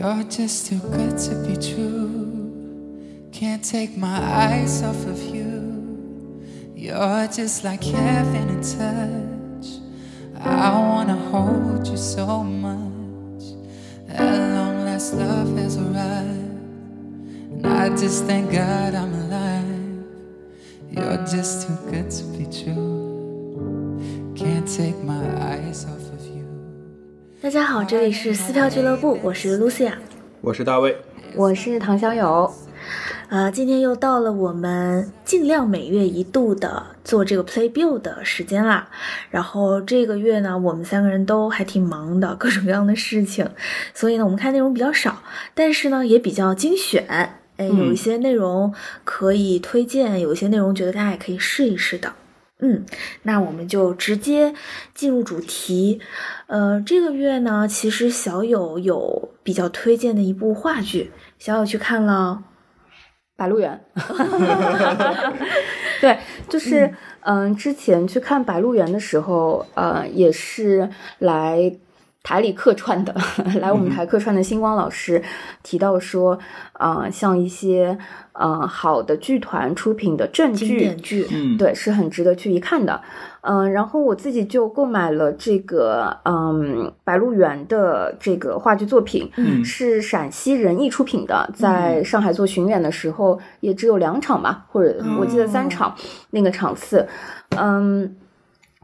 You're just too good to be true. Can't take my eyes off of you. You're just like heaven in touch. I wanna hold you so much. At long last, love has arrived. And I just thank God I'm alive. You're just too good to be true. Can't take my eyes off of you. 大家好，这里是撕票俱乐部，我是 Lucia。我是大卫，我是唐小友，呃，今天又到了我们尽量每月一度的做这个 Play Bill 的时间啦。然后这个月呢，我们三个人都还挺忙的，各种各样的事情，所以呢，我们看内容比较少，但是呢，也比较精选。哎，有一些内容可以推荐，有一些内容觉得大家也可以试一试的。嗯，那我们就直接进入主题。呃，这个月呢，其实小友有比较推荐的一部话剧，小友去看了。《白鹿原》对，就是嗯、之前去看《白鹿原》的时候，呃，也是来台里客串的，来我们台客串的星光老师提到说，啊、像一些呃好的剧团出品的正经剧，典剧，嗯，对，是很值得去一看的。嗯，然后我自己就购买了这个嗯《白鹿原》的这个话剧作品，嗯。是陕西人艺出品的，在上海做巡演的时候也只有两场吧，或者我记得三场，那个场次，嗯，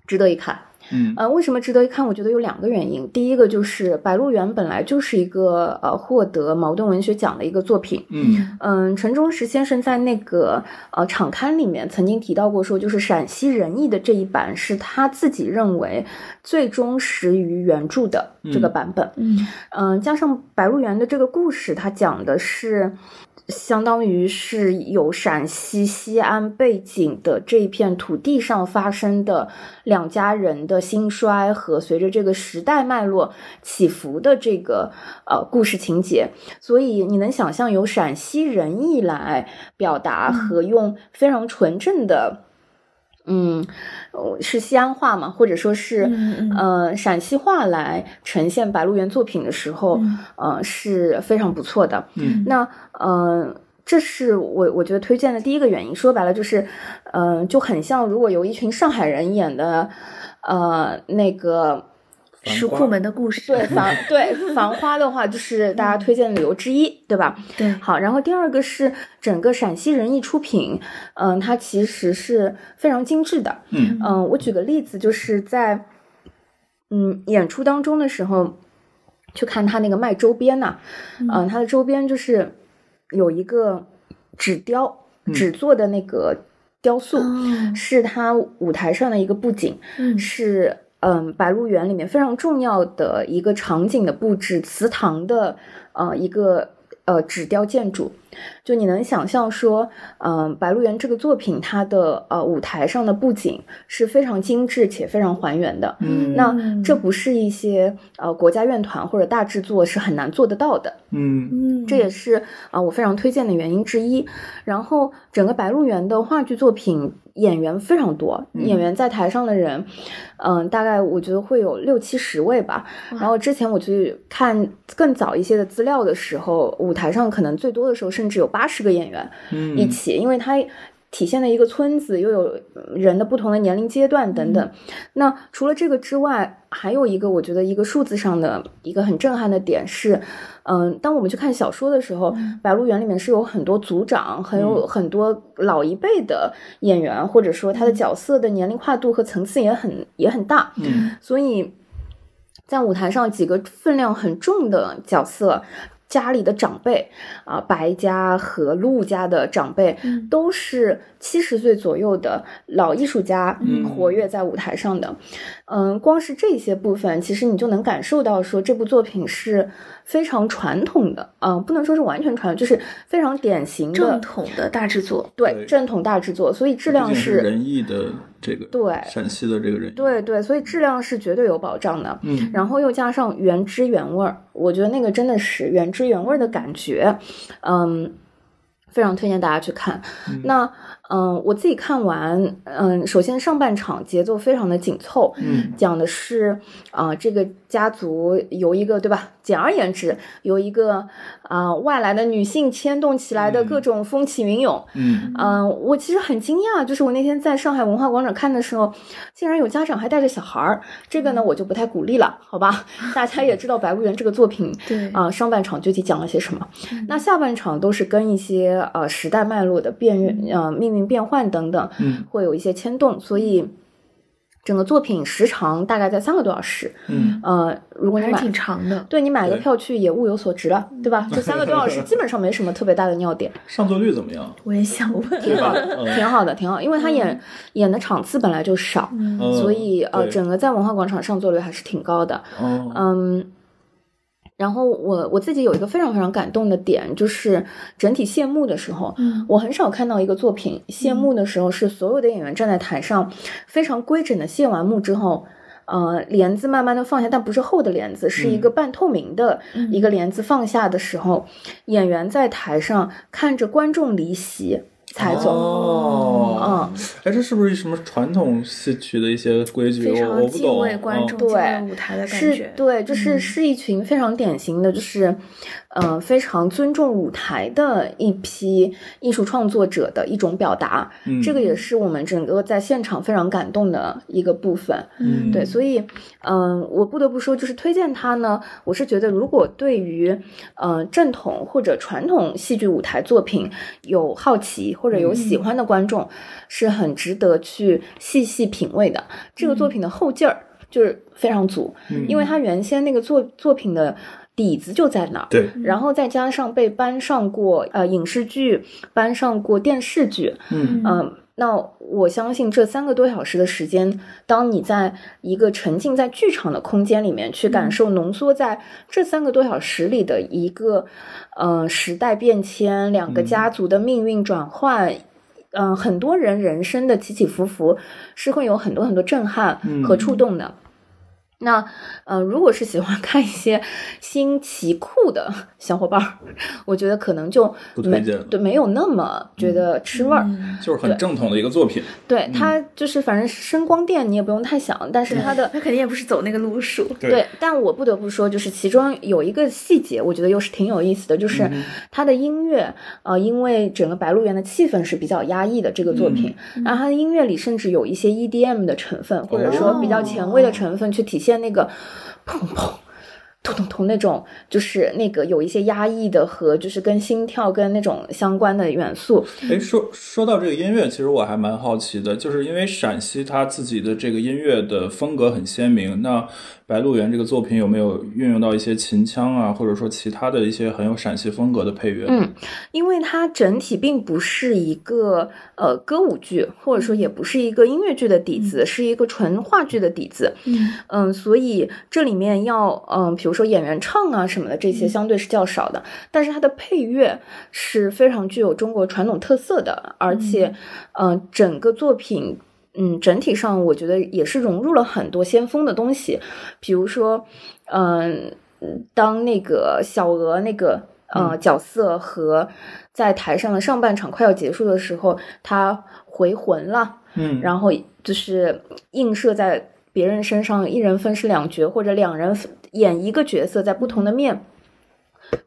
值得一看。嗯呃，为什么值得一看？我觉得有两个原因。第一个就是《白鹿原》本来就是一个呃获得茅盾文学奖的一个作品，嗯嗯，陈忠实先生在那个呃场刊里面曾经提到过，说就是陕西人艺的这一版是他自己认为最忠实于原著的这个版本。嗯嗯，加上《白鹿原》的这个故事，它讲的是相当于是有陕西西安背景的这一片土地上发生的两家人的兴衰和随着这个时代脉络起伏的这个呃故事情节，所以你能想象由陕西人艺来表达和用非常纯正的。嗯，呃是西安话嘛，或者说是、嗯陕西话来呈现《白鹿原》作品的时候，嗯呃是非常不错的。嗯那呃，这是我我觉得推荐的第一个原因。说白了就是，呃，就很像如果有一群上海人演的，呃，那个石库门的故事，对繁对繁花的话，就是大家推荐的理由之一，对吧？对，好，然后第二个是整个陕西人艺出品，嗯、它其实是非常精致的。嗯嗯、我举个例子，就是在嗯演出当中的时候，去看他那个卖周边呐、嗯、他的周边就是有一个纸雕，纸做的那个雕塑，哦是他舞台上的一个布景，嗯是嗯《白鹿原》里面非常重要的一个场景的布置，祠堂的呃一个呃纸雕建筑。就你能想象说，嗯、白鹿原》这个作品它的呃舞台上的布景是非常精致且非常还原的。嗯那这不是一些呃国家院团或者大制作是很难做得到的。嗯嗯，这也是啊、呃我非常推荐的原因之一。然后整个《白鹿原》的话剧作品演员非常多，嗯演员在台上的人，嗯、大概我觉得会有六七十位吧。然后之前我去看更早一些的资料的时候，舞台上可能最多的时候甚至有八十个演员嗯一起，因为它。体现了一个村子，又有人的不同的年龄阶段等等。那除了这个之外，还有一个我觉得一个数字上的一个很震撼的点是，嗯，当我们去看小说的时候，白鹿原》里面是有很多组长，还有很多老一辈的演员，或者说他的角色的年龄跨度和层次也很也很大，嗯所以在舞台上几个分量很重的角色。家里的长辈啊、白家和陆家的长辈、嗯。都是七十岁左右的老艺术家，嗯活跃在舞台上的。嗯，光是这些部分，其实你就能感受到说这部作品是非常传统的，嗯，不能说是完全传统，就是非常典型正统的大制作，对对正统大制作，所以质量是是仁义的这个对陕西的这个人，对对，所以质量是绝对有保障的。嗯然后又加上原汁原味儿，我觉得那个真的是原汁原味儿的感觉，嗯，非常推荐大家去看。那嗯，我自己看完，嗯，首先上半场节奏非常的紧凑，嗯讲的是啊、这个家族由一个对吧？简而言之，由一个啊、外来的女性牵动起来的各种风起云涌。嗯嗯，我其实很惊讶，就是我那天在上海文化广场看的时候，竟然有家长还带着小孩儿。这个呢，我就不太鼓励了，好吧？大家也知道《白鹿原》这个作品，对啊、上半场具体讲了些什么？那下半场都是跟一些呃时代脉络的变运呃命运变换等等，嗯会有一些牵动，所以整个作品时长大概在三个多小时。嗯呃，如果你买挺长的。对你买个票去也物有所值了，对吧？这三个多小时 基本上没什么特别大的尿点，上座率怎么样？我也想问，挺好嗯的，挺好的，挺好。因为他演演的场次本来就少，嗯所以呃，整个在文化广场上座率还是挺高的。哦嗯，然后我我自己有一个非常非常感动的点，就是整体谢幕的时候，嗯我很少看到一个作品谢幕的时候是所有的演员站在台上，非常规整的谢完幕之后。呃，帘子慢慢的放下，但不是厚的帘子，是一个半透明的一个帘子放下的时候，演员在台上看着观众离席才走。哦，嗯，哎，这是不是什么传统戏曲的一些规矩？非我我不常敬畏懂。观众、嗯敬畏对舞台的感是觉。对，就是嗯是一群非常典型的，就是，呃，非常尊重舞台的一批艺术创作者的一种表达。嗯这个也是我们整个在现场非常感动的一个部分。嗯对，所以，嗯、我不得不说，就是推荐它呢。我是觉得，如果对于呃正统或者传统戏剧舞台作品有好奇或者有喜欢的观众，是很值得去细细品味的。这个作品的后劲儿就是非常足，嗯因为他原先那个作作品的底子就在那儿。对，然后再加上被搬上过呃影视剧，搬上过电视剧，嗯嗯，那我相信这三个多小时的时间，当你在一个沉浸在剧场的空间里面去感受浓缩在这三个多小时里的一个，呃，时代变迁，两个家族的命运转换。嗯、很多人人生的起起伏伏是会有很多很多震撼和触动的。那呃，如果是喜欢看一些新奇酷的小伙伴儿，我觉得可能就没不推荐对没有那么觉得吃味儿。嗯就是很正统的一个作品。对它就是反正声光电你也不用太想，但是它的他肯定也不是走那个路数。对，但我不得不说，就是其中有一个细节，我觉得又是挺有意思的，就是它的音乐，呃，因为整个《白鹿原》的气氛是比较压抑的这个作品，然后它的音乐里甚至有一些 EDM 的成分，或者说比较前卫的成分，去体现那个砰砰。突突突那种，就是那个有一些压抑的和就是跟心跳跟那种相关的元素，哎，说说到这个音乐，其实我还蛮好奇的，就是因为陕西它自己的这个音乐的风格很鲜明，那《白鹿原》这个作品有没有运用到一些秦腔啊，或者说其他的一些很有陕西风格的配乐？嗯，因为它整体并不是一个呃歌舞剧，或者说也不是一个音乐剧的底子，是一个纯话剧的底子。嗯嗯，所以这里面要嗯，比如说演员唱啊什么的，这些相对是较少的。但是它的配乐是非常具有中国传统特色的，而且嗯、呃整个作品。嗯，整体上我觉得也是融入了很多先锋的东西，比如说，嗯、当那个小娥那个呃角色和在台上的上半场快要结束的时候，他回魂了，嗯，然后就是映射在别人身上，一人分饰两角，或者两人演一个角色在不同的面。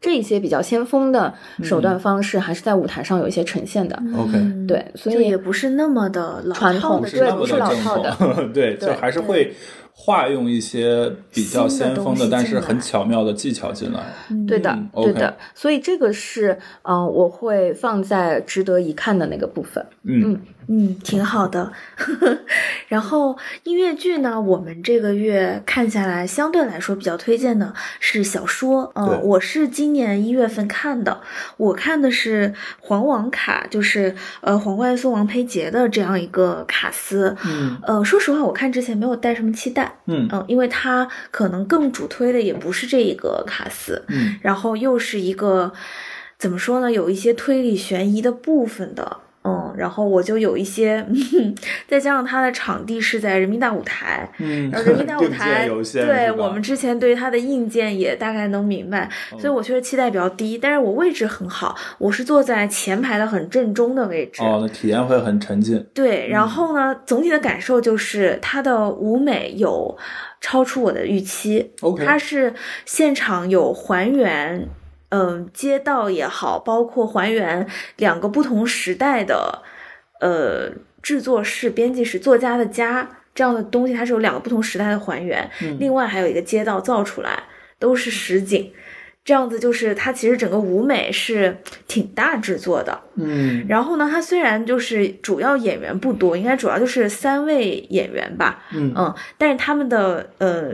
这一些比较先锋的手段方式，还是在舞台上有一些呈现的。OK 嗯对，所以也不是那么的老传统套的对不是老套的，对，就还是会化用一些比较先锋新的但是很巧妙的技巧进来。对的，嗯对的，所以这个是嗯、呃我会放在值得一看的那个部分。嗯嗯，挺好的。然后音乐剧呢，我们这个月看下来，相对来说比较推荐的是小说。对嗯，我是今年一月份看的，我看的是黄王卡，就是呃黄冠松、王培杰的这样一个卡司。嗯呃，说实话，我看之前没有带什么期待，嗯。嗯，因为他可能更主推的也不是这一个卡斯，嗯。然后又是一个怎么说呢，有一些推理悬疑的部分的嗯，然后我就有一些，再加上它的场地是在人民大舞台，嗯，然后 人民大舞台对我们之前对它的硬件也大概能明白，所以我确实期待比较低。但是我位置很好，我是坐在前排的很正中的位置。哦，那体验会很沉浸。对，然后呢，总体的感受就是它的舞美有超出我的预期。OK 它是现场有还原，嗯、街道也好，包括还原两个不同时代的，呃，制作室、编辑室、作家的家这样的东西，它是有两个不同时代的还原。嗯另外还有一个街道造出来，都是实景。这样子就是它其实整个舞美是挺大制作的，嗯然后呢，它虽然就是主要演员不多，应该主要就是三位演员吧，嗯嗯，但是他们的呃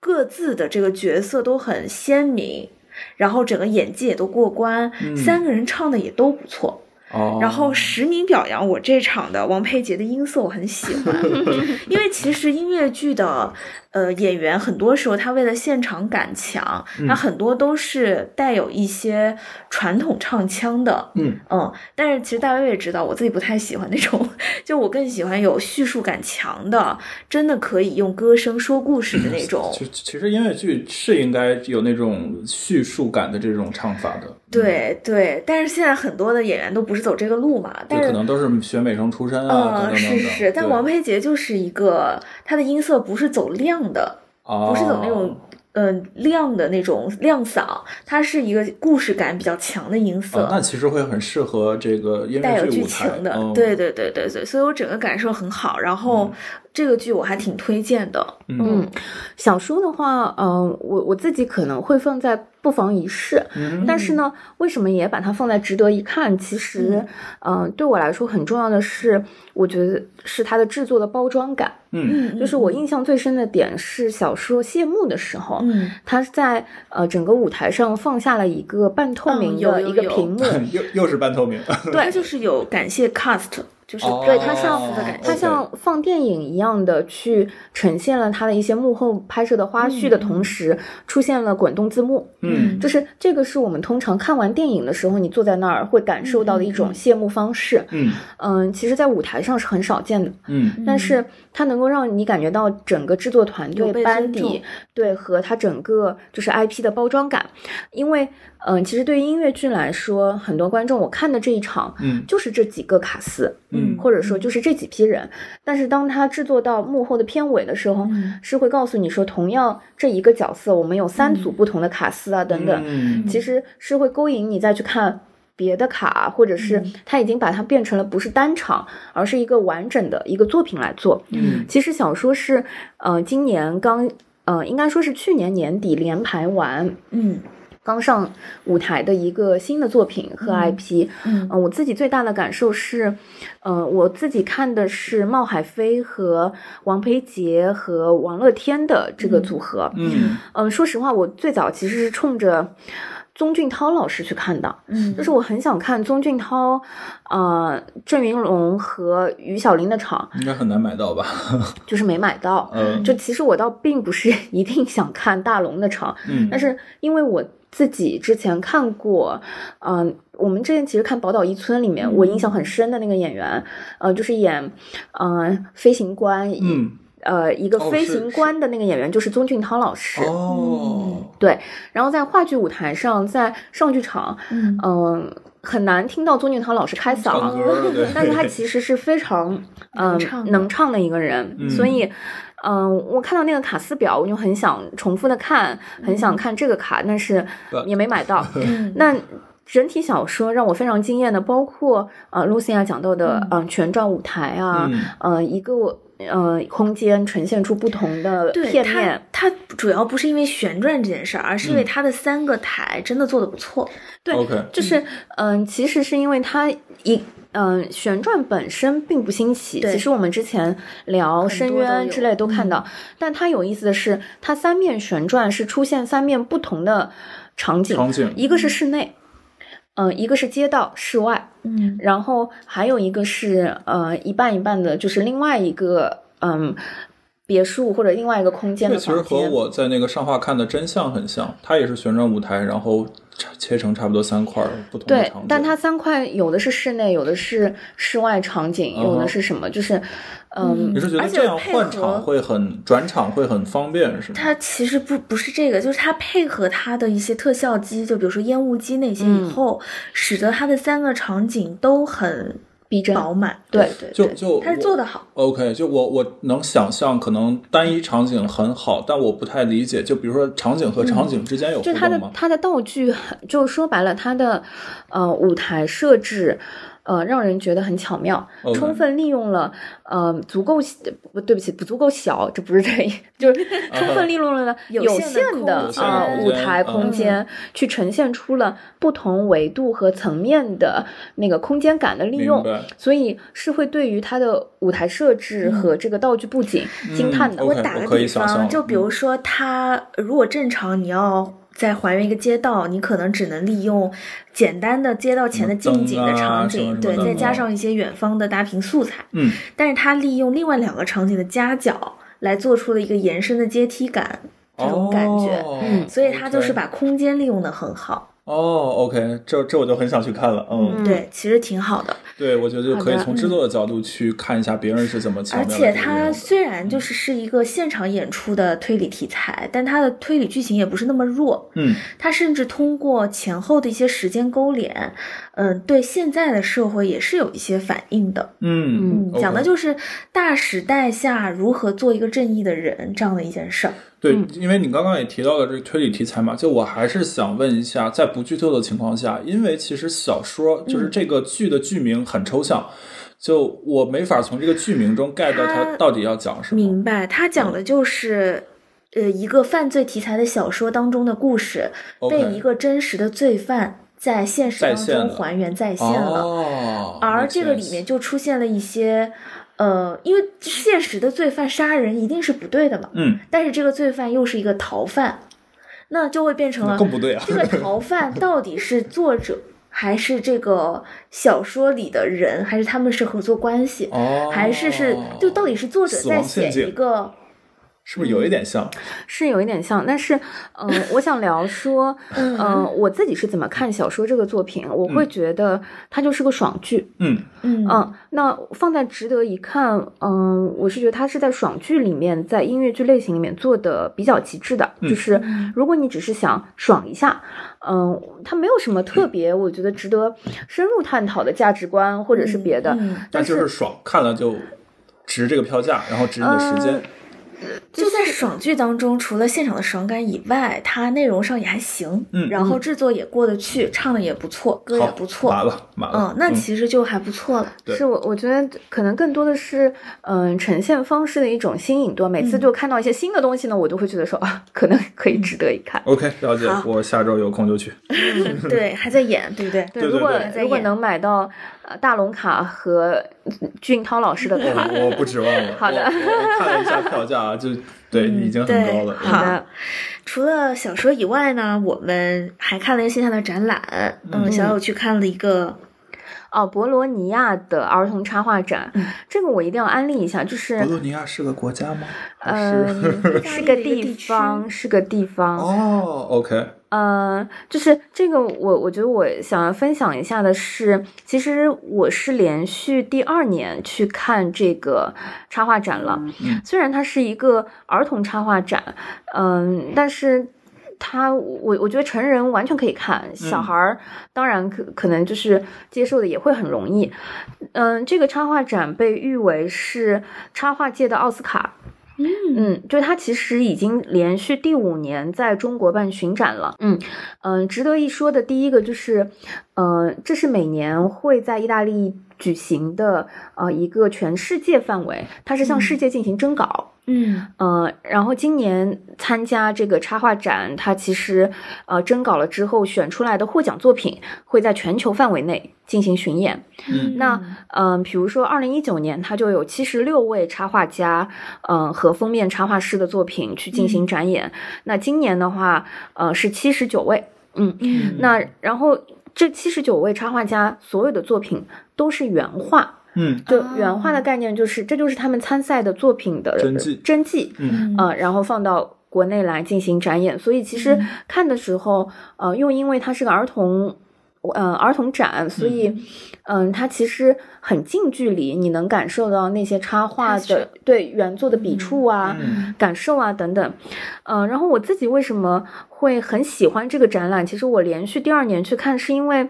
各自的这个角色都很鲜明，然后整个演技也都过关，三个人唱的也都不错。哦，然后实名表扬我这场的王佩杰的音色，我很喜欢，因为其实音乐剧的呃演员很多时候他为了现场感强，他很多都是带有一些传统唱腔的，嗯。嗯，但是其实大家也知道，我自己不太喜欢那种，就我更喜欢有叙述感强的，真的可以用歌声说故事的那种。就其实音乐剧是应该有那种叙述感的这种唱法的，对对，但是现在很多的演员都不是走这个路嘛，就但是可能都是学美声出身啊，等呃，等等等。是是，但王佩杰就是一个，他的音色不是走亮的，哦不是走那种呃亮的那种亮嗓，它是一个故事感比较强的音色。哦那其实会很适合这个音带有剧情的，嗯对对对对对，所以我整个感受很好。然后、这个剧我还挺推荐的，嗯。小说的话，嗯、我我自己可能会放在不妨一试，嗯。但是呢，为什么也把它放在值得一看？其实，嗯、对我来说很重要的是，我觉得是它的制作的包装感。嗯。就是我印象最深的点是小说谢幕的时候，嗯，它在呃整个舞台上放下了一个半透明的一个屏幕，又又是半透明，对，就是有感谢 cast，就是哦对它像它。像放电影一样的去呈现了它的一些幕后拍摄的花絮的同时，出现了滚动字幕。嗯。就是这个是我们通常看完电影的时候，你坐在那儿会感受到的一种谢幕方式。嗯。嗯，其实，在舞台上是很少见的，嗯。但是它能够让你感觉到整个制作团队班底对和它整个就是 IP 的包装感，因为嗯、其实对于音乐剧来说，很多观众我看的这一场，嗯。就是这几个卡司，嗯。或者说就是这几批人，但是当他制作到幕后的片尾的时候，嗯。是会告诉你说，同样这一个角色，我们有三组不同的卡司啊，等等，嗯。其实是会勾引你再去看。别的卡，或者是他已经把它变成了不是单场，而是一个完整的一个作品来做。嗯。其实小说是，呃，今年刚，呃，应该说是去年年底连排完，嗯刚上舞台的一个新的作品和 IP。嗯呃，我自己最大的感受是，呃，我自己看的是冒海飞和王培杰和王乐天的这个组合。嗯嗯、说实话，我最早其实是冲着宗俊涛老师去看的，嗯，就是我很想看宗俊涛、呃郑云龙和于小林的场，应该很难买到吧？就是没买到。嗯就其实我倒并不是 一定想看大龙的场，嗯但是因为我自己之前看过，嗯、我们之前其实看《宝岛一村》里面，我印象很深的那个演员，呃，就是演，嗯、飞行官，嗯。呃，一个飞行官的那个演员就是宗俊涛老师。哦。对，然后在话剧舞台上，在上剧场，嗯。嗯、很难听到宗俊涛老师开嗓，但是他其实是非常嗯、能唱的。能唱的一个人，嗯。所以嗯、我看到那个卡斯表，我就很想重复的看，很想看这个卡，但是也没买到。嗯那整体小说让我非常惊艳的，包括呃露西亚讲到的嗯、呃全转舞台啊，嗯呃一个呃空间呈现出不同的对它片面。它主要不是因为旋转这件事儿，而是因为它的三个台真的做的不错。对就是嗯、其实是因为它一。嗯，旋转本身并不新奇。其实我们之前聊深渊之类都看到，但它有意思的是，它三面旋转是出现三面不同的场景，场景一个是室内，嗯、一个是街道室外，嗯然后还有一个是呃一半一半的，就是另外一个嗯别墅或者另外一个空间这其实的房间。和我在那个上画看的真相很像，它也是旋转舞台，然后切成差不多三块儿不同的对场景。，但它三块有的是室内，有的是室外场景，有的是什么？就是，嗯你是觉得这样换场会很转场会很方便是吗？它其实不不是这个，就是它配合它的一些特效机，就比如说烟雾机那些，嗯以后、使得它的三个场景都很逼真饱满。对对就就，它是做的好。OK，就我我能想象，可能单一场景很好，但我不太理解，就比如说场景和场景之间有互就它的动吗？它的道具很，就说白了，它的呃舞台设置。呃，让人觉得很巧妙充分利用了呃足够不对不起不足够小，这不是这意，就是充分利用了有有限的空限的间呃有限的空间舞台嗯空间，去呈现出了不同维度和层面的那个空间感的利用，所以是会对于它的舞台设置和这个道具布景惊叹的。嗯我打个比方，就比如说它如果正常你要。再还原一个街道，你可能只能利用简单的街道前的近景的场景，对，再加嗯上一些远方的大屏素材。嗯，但是它利用另外两个场景的夹角来做出了一个延伸的阶梯感，这种感觉。哦嗯所以它就是把空间利用的很好。哦，OK，这这我就很想去看了，嗯，嗯对，其实挺好的。对，我觉得就可以从制作的角度去看一下别人是怎么巧而且它虽然就是是一个现场演出的推理题材，但它的推理剧情也不是那么弱。嗯它甚至通过前后的一些时间勾连，嗯、对现在的社会也是有一些反应的。嗯嗯，讲的就是大时代下如何做一个正义的人这样的一件事儿。对，因为你刚刚也提到了这个推理题材嘛，就我还是想问一下，在不剧透的情况下，因为其实小说就是这个剧的剧名很抽象，就我没法从这个剧名中 get 到它它到底要讲什么。明白，它讲的就是。呃，一个犯罪题材的小说当中的故事被一个真实的罪犯在现实当中再现了还原再现了。哦，而这个里面就出现了一些，呃，因为现实的罪犯杀人一定是不对的嘛，嗯，但是这个罪犯又是一个逃犯，那就会变成了更不对啊这个逃犯到底是作者还是这个小说里的人，还是他们是合作关系，哦，还是是就到底是作者在写一个是不是有一点像？是有一点像，但是，嗯、我想聊说，嗯、我自己是怎么看小说这个作品，我会觉得它就是个爽剧，嗯。嗯。嗯，那放在值得一看，嗯、我是觉得它是在爽剧里面，在音乐剧类型里面做的比较极致的，嗯。就是如果你只是想爽一下，嗯、它没有什么特别，我觉得值得深入探讨的价值观或者是别的，嗯。但就是爽，看了就值这个票价，然后值你的时间。就在爽剧当中，除了现场的爽感以外，它内容上也还行，嗯然后制作也过得去，唱的也不错，歌也不错，麻了麻了。嗯，那其实就还不错了。对是我我觉得可能更多的是，嗯、呈现方式的一种新颖度。每次就看到一些新的东西呢，我都会觉得说啊，可能可以值得一看。OK，了解。我下周有空就去。对，还在演，对不对？对如果对对如果能买到呃大龙卡和俊涛老师的卡，我我不指望了。好的看了一下票价，就 对，已经很高了。好的除了小说以外呢，我们还看了一个线下的展览。嗯，小友去看了一个，哦，博罗尼亚的儿童插画展，嗯这个我一定要安利一下，就是博罗尼亚是个国家吗？还嗯，是？是个地方，是个地方。哦，OK，呃，就是这个我，我觉得我想要分享一下的是，其实我是连续第二年去看这个插画展了。嗯虽然它是一个儿童插画展，嗯，但是。它我我觉得成人完全可以看，小孩儿当然可可能就是接受的也会很容易。嗯，这个插画展被誉为是插画界的奥斯卡。嗯，就是它其实已经连续第五年在中国办巡展了。嗯嗯、值得一说的第一个就是，呃，这是每年会在意大利举行的呃一个全世界范围，它是向世界进行征稿。嗯呃，然后今年参加这个插画展，它其实呃征稿了之后选出来的获奖作品会在全球范围内进行巡演。嗯那嗯、呃比如说二零一九年，它就有七十六位插画家，嗯、和封面插画师的作品去进行展演。那今年的话，呃是七十九位，嗯，嗯那然后这七十九位插画家所有的作品都是原画。嗯就原画的概念就是，这就是他们参赛的作品的真迹真迹，嗯呃，然后放到国内来进行展演。所以其实看的时候，呃，又因为它是个儿童。呃，儿童展，所以，嗯、它其实很近距离，你能感受到那些插画的对原作的笔触啊、嗯感受啊等等。嗯、然后我自己为什么会很喜欢这个展览？其实我连续第二年去看，是因为。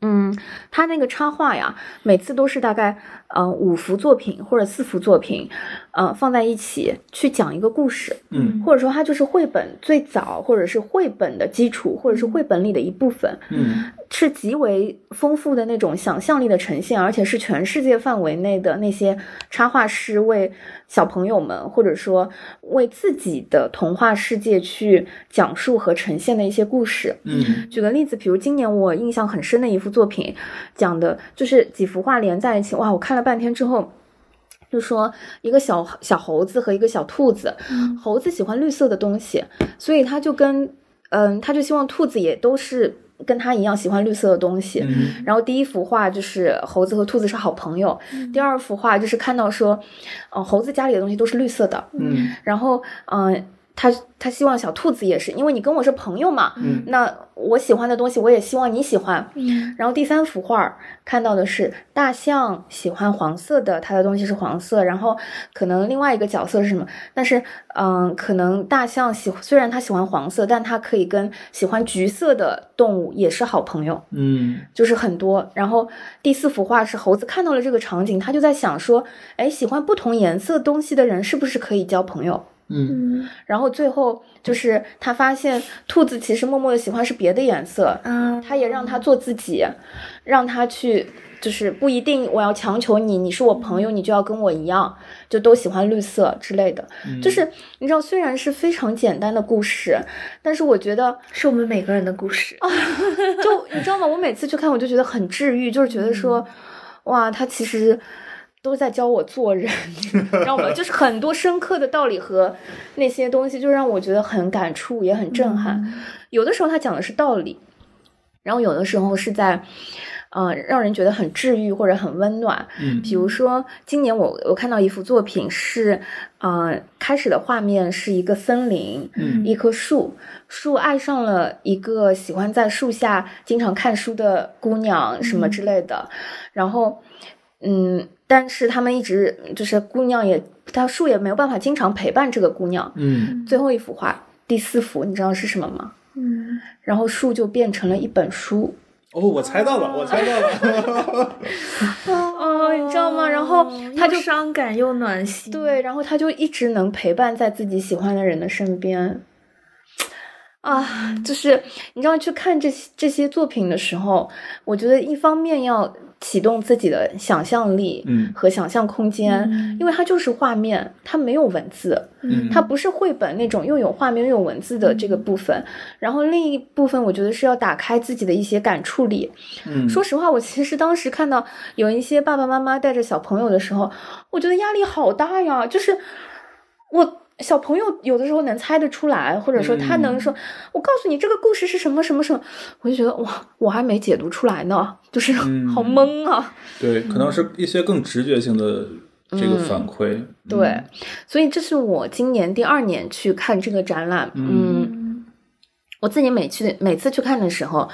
嗯，他那个插画呀，每次都是大概呃五幅作品或者四幅作品，呃放在一起去讲一个故事，嗯。或者说它就是绘本最早，或者是绘本的基础，或者是绘本里的一部分，嗯。是极为丰富的那种想象力的呈现，而且是全世界范围内的那些插画师为小朋友们，或者说为自己的童话世界去讲述和呈现的一些故事。嗯。举个例子，比如今年我印象很深的一幅作品，讲的就是几幅画连在一起，哇，我看了半天之后。就说一个小小猴子和一个小兔子，猴子喜欢绿色的东西，所以他就跟嗯，他就希望兔子也都是跟他一样喜欢绿色的东西。嗯然后第一幅画就是猴子和兔子是好朋友，第二幅画就是看到说，呃，猴子家里的东西都是绿色的，嗯然后嗯、呃他他希望小兔子也是，因为你跟我是朋友嘛，嗯那我喜欢的东西我也希望你喜欢。嗯然后第三幅画看到的是大象喜欢黄色的，它的东西是黄色。然后可能另外一个角色是什么？但是嗯，可能大象喜虽然它喜欢黄色，但它可以跟喜欢橘色的动物也是好朋友。嗯就是很多。然后第四幅画是猴子看到了这个场景，他就在想说，哎，喜欢不同颜色东西的人是不是可以交朋友？嗯嗯然后最后就是他发现兔子其实默默的喜欢是别的颜色，嗯，他也让他做自己，让他去。就是不一定我要强求你，你是我朋友，你就要跟我一样，就都喜欢绿色之类的。就是你知道，虽然是非常简单的故事，但是我觉得是我们每个人的故事。就你知道吗？我每次去看，我就觉得很治愈，就是觉得说，哇，他其实都在教我做人，你知道吗？就是很多深刻的道理和那些东西，就让我觉得很感触，也很震撼。有的时候他讲的是道理，然后有的时候是在。呃，让人觉得很治愈或者很温暖。嗯比如说，今年我我看到一幅作品是，呃，开始的画面是一个森林，嗯一棵树，树爱上了一个喜欢在树下经常看书的姑娘，什么之类的。然后，嗯，但是他们一直就是姑娘也，他树也没有办法经常陪伴这个姑娘。嗯最后一幅画，第四幅，你知道是什么吗？嗯然后树就变成了一本书。哦，我猜到了，我猜到了。哦，你知道吗？然后他就伤感又暖心。对，然后他就一直能陪伴在自己喜欢的人的身边。啊，就是你知道，去看这些这些作品的时候，我觉得一方面要启动自己的想象力，嗯和想象空间，嗯因为它就是画面，它没有文字，嗯它不是绘本那种又有画面又有文字的这个部分。然后另一部分，我觉得是要打开自己的一些感触力。嗯说实话，我其实当时看到有一些爸爸妈妈带着小朋友的时候，我觉得压力好大呀。就是我小朋友有的时候能猜得出来，或者说他能说，我告诉你这个故事是什么什么什么，我就觉得哇，我还没解读出来呢，就是嗯好懵啊。对，可能是一些更直觉性的这个反馈。对，所以这是我今年第二年去看这个展览，嗯嗯我自己每去每次去看的时候，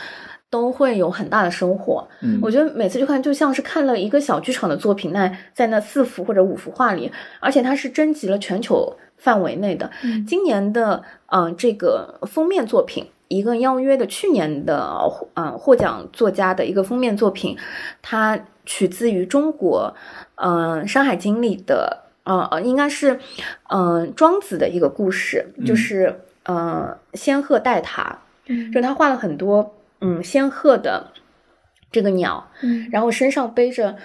都会有很大的收获。嗯我觉得每次去看就像是看了一个小剧场的作品，那在那四幅或者五幅画里，而且它是征集了全球范围内的。嗯。今年的嗯、呃这个封面作品，一个邀约的去年的嗯、呃获奖作家的一个封面作品，它取自于中国嗯、呃山海经》里的呃呃应该是嗯、呃庄子的一个故事，就是呃仙鹤带塔，嗯。就他画了很多嗯仙鹤的这个鸟，嗯。然后身上背着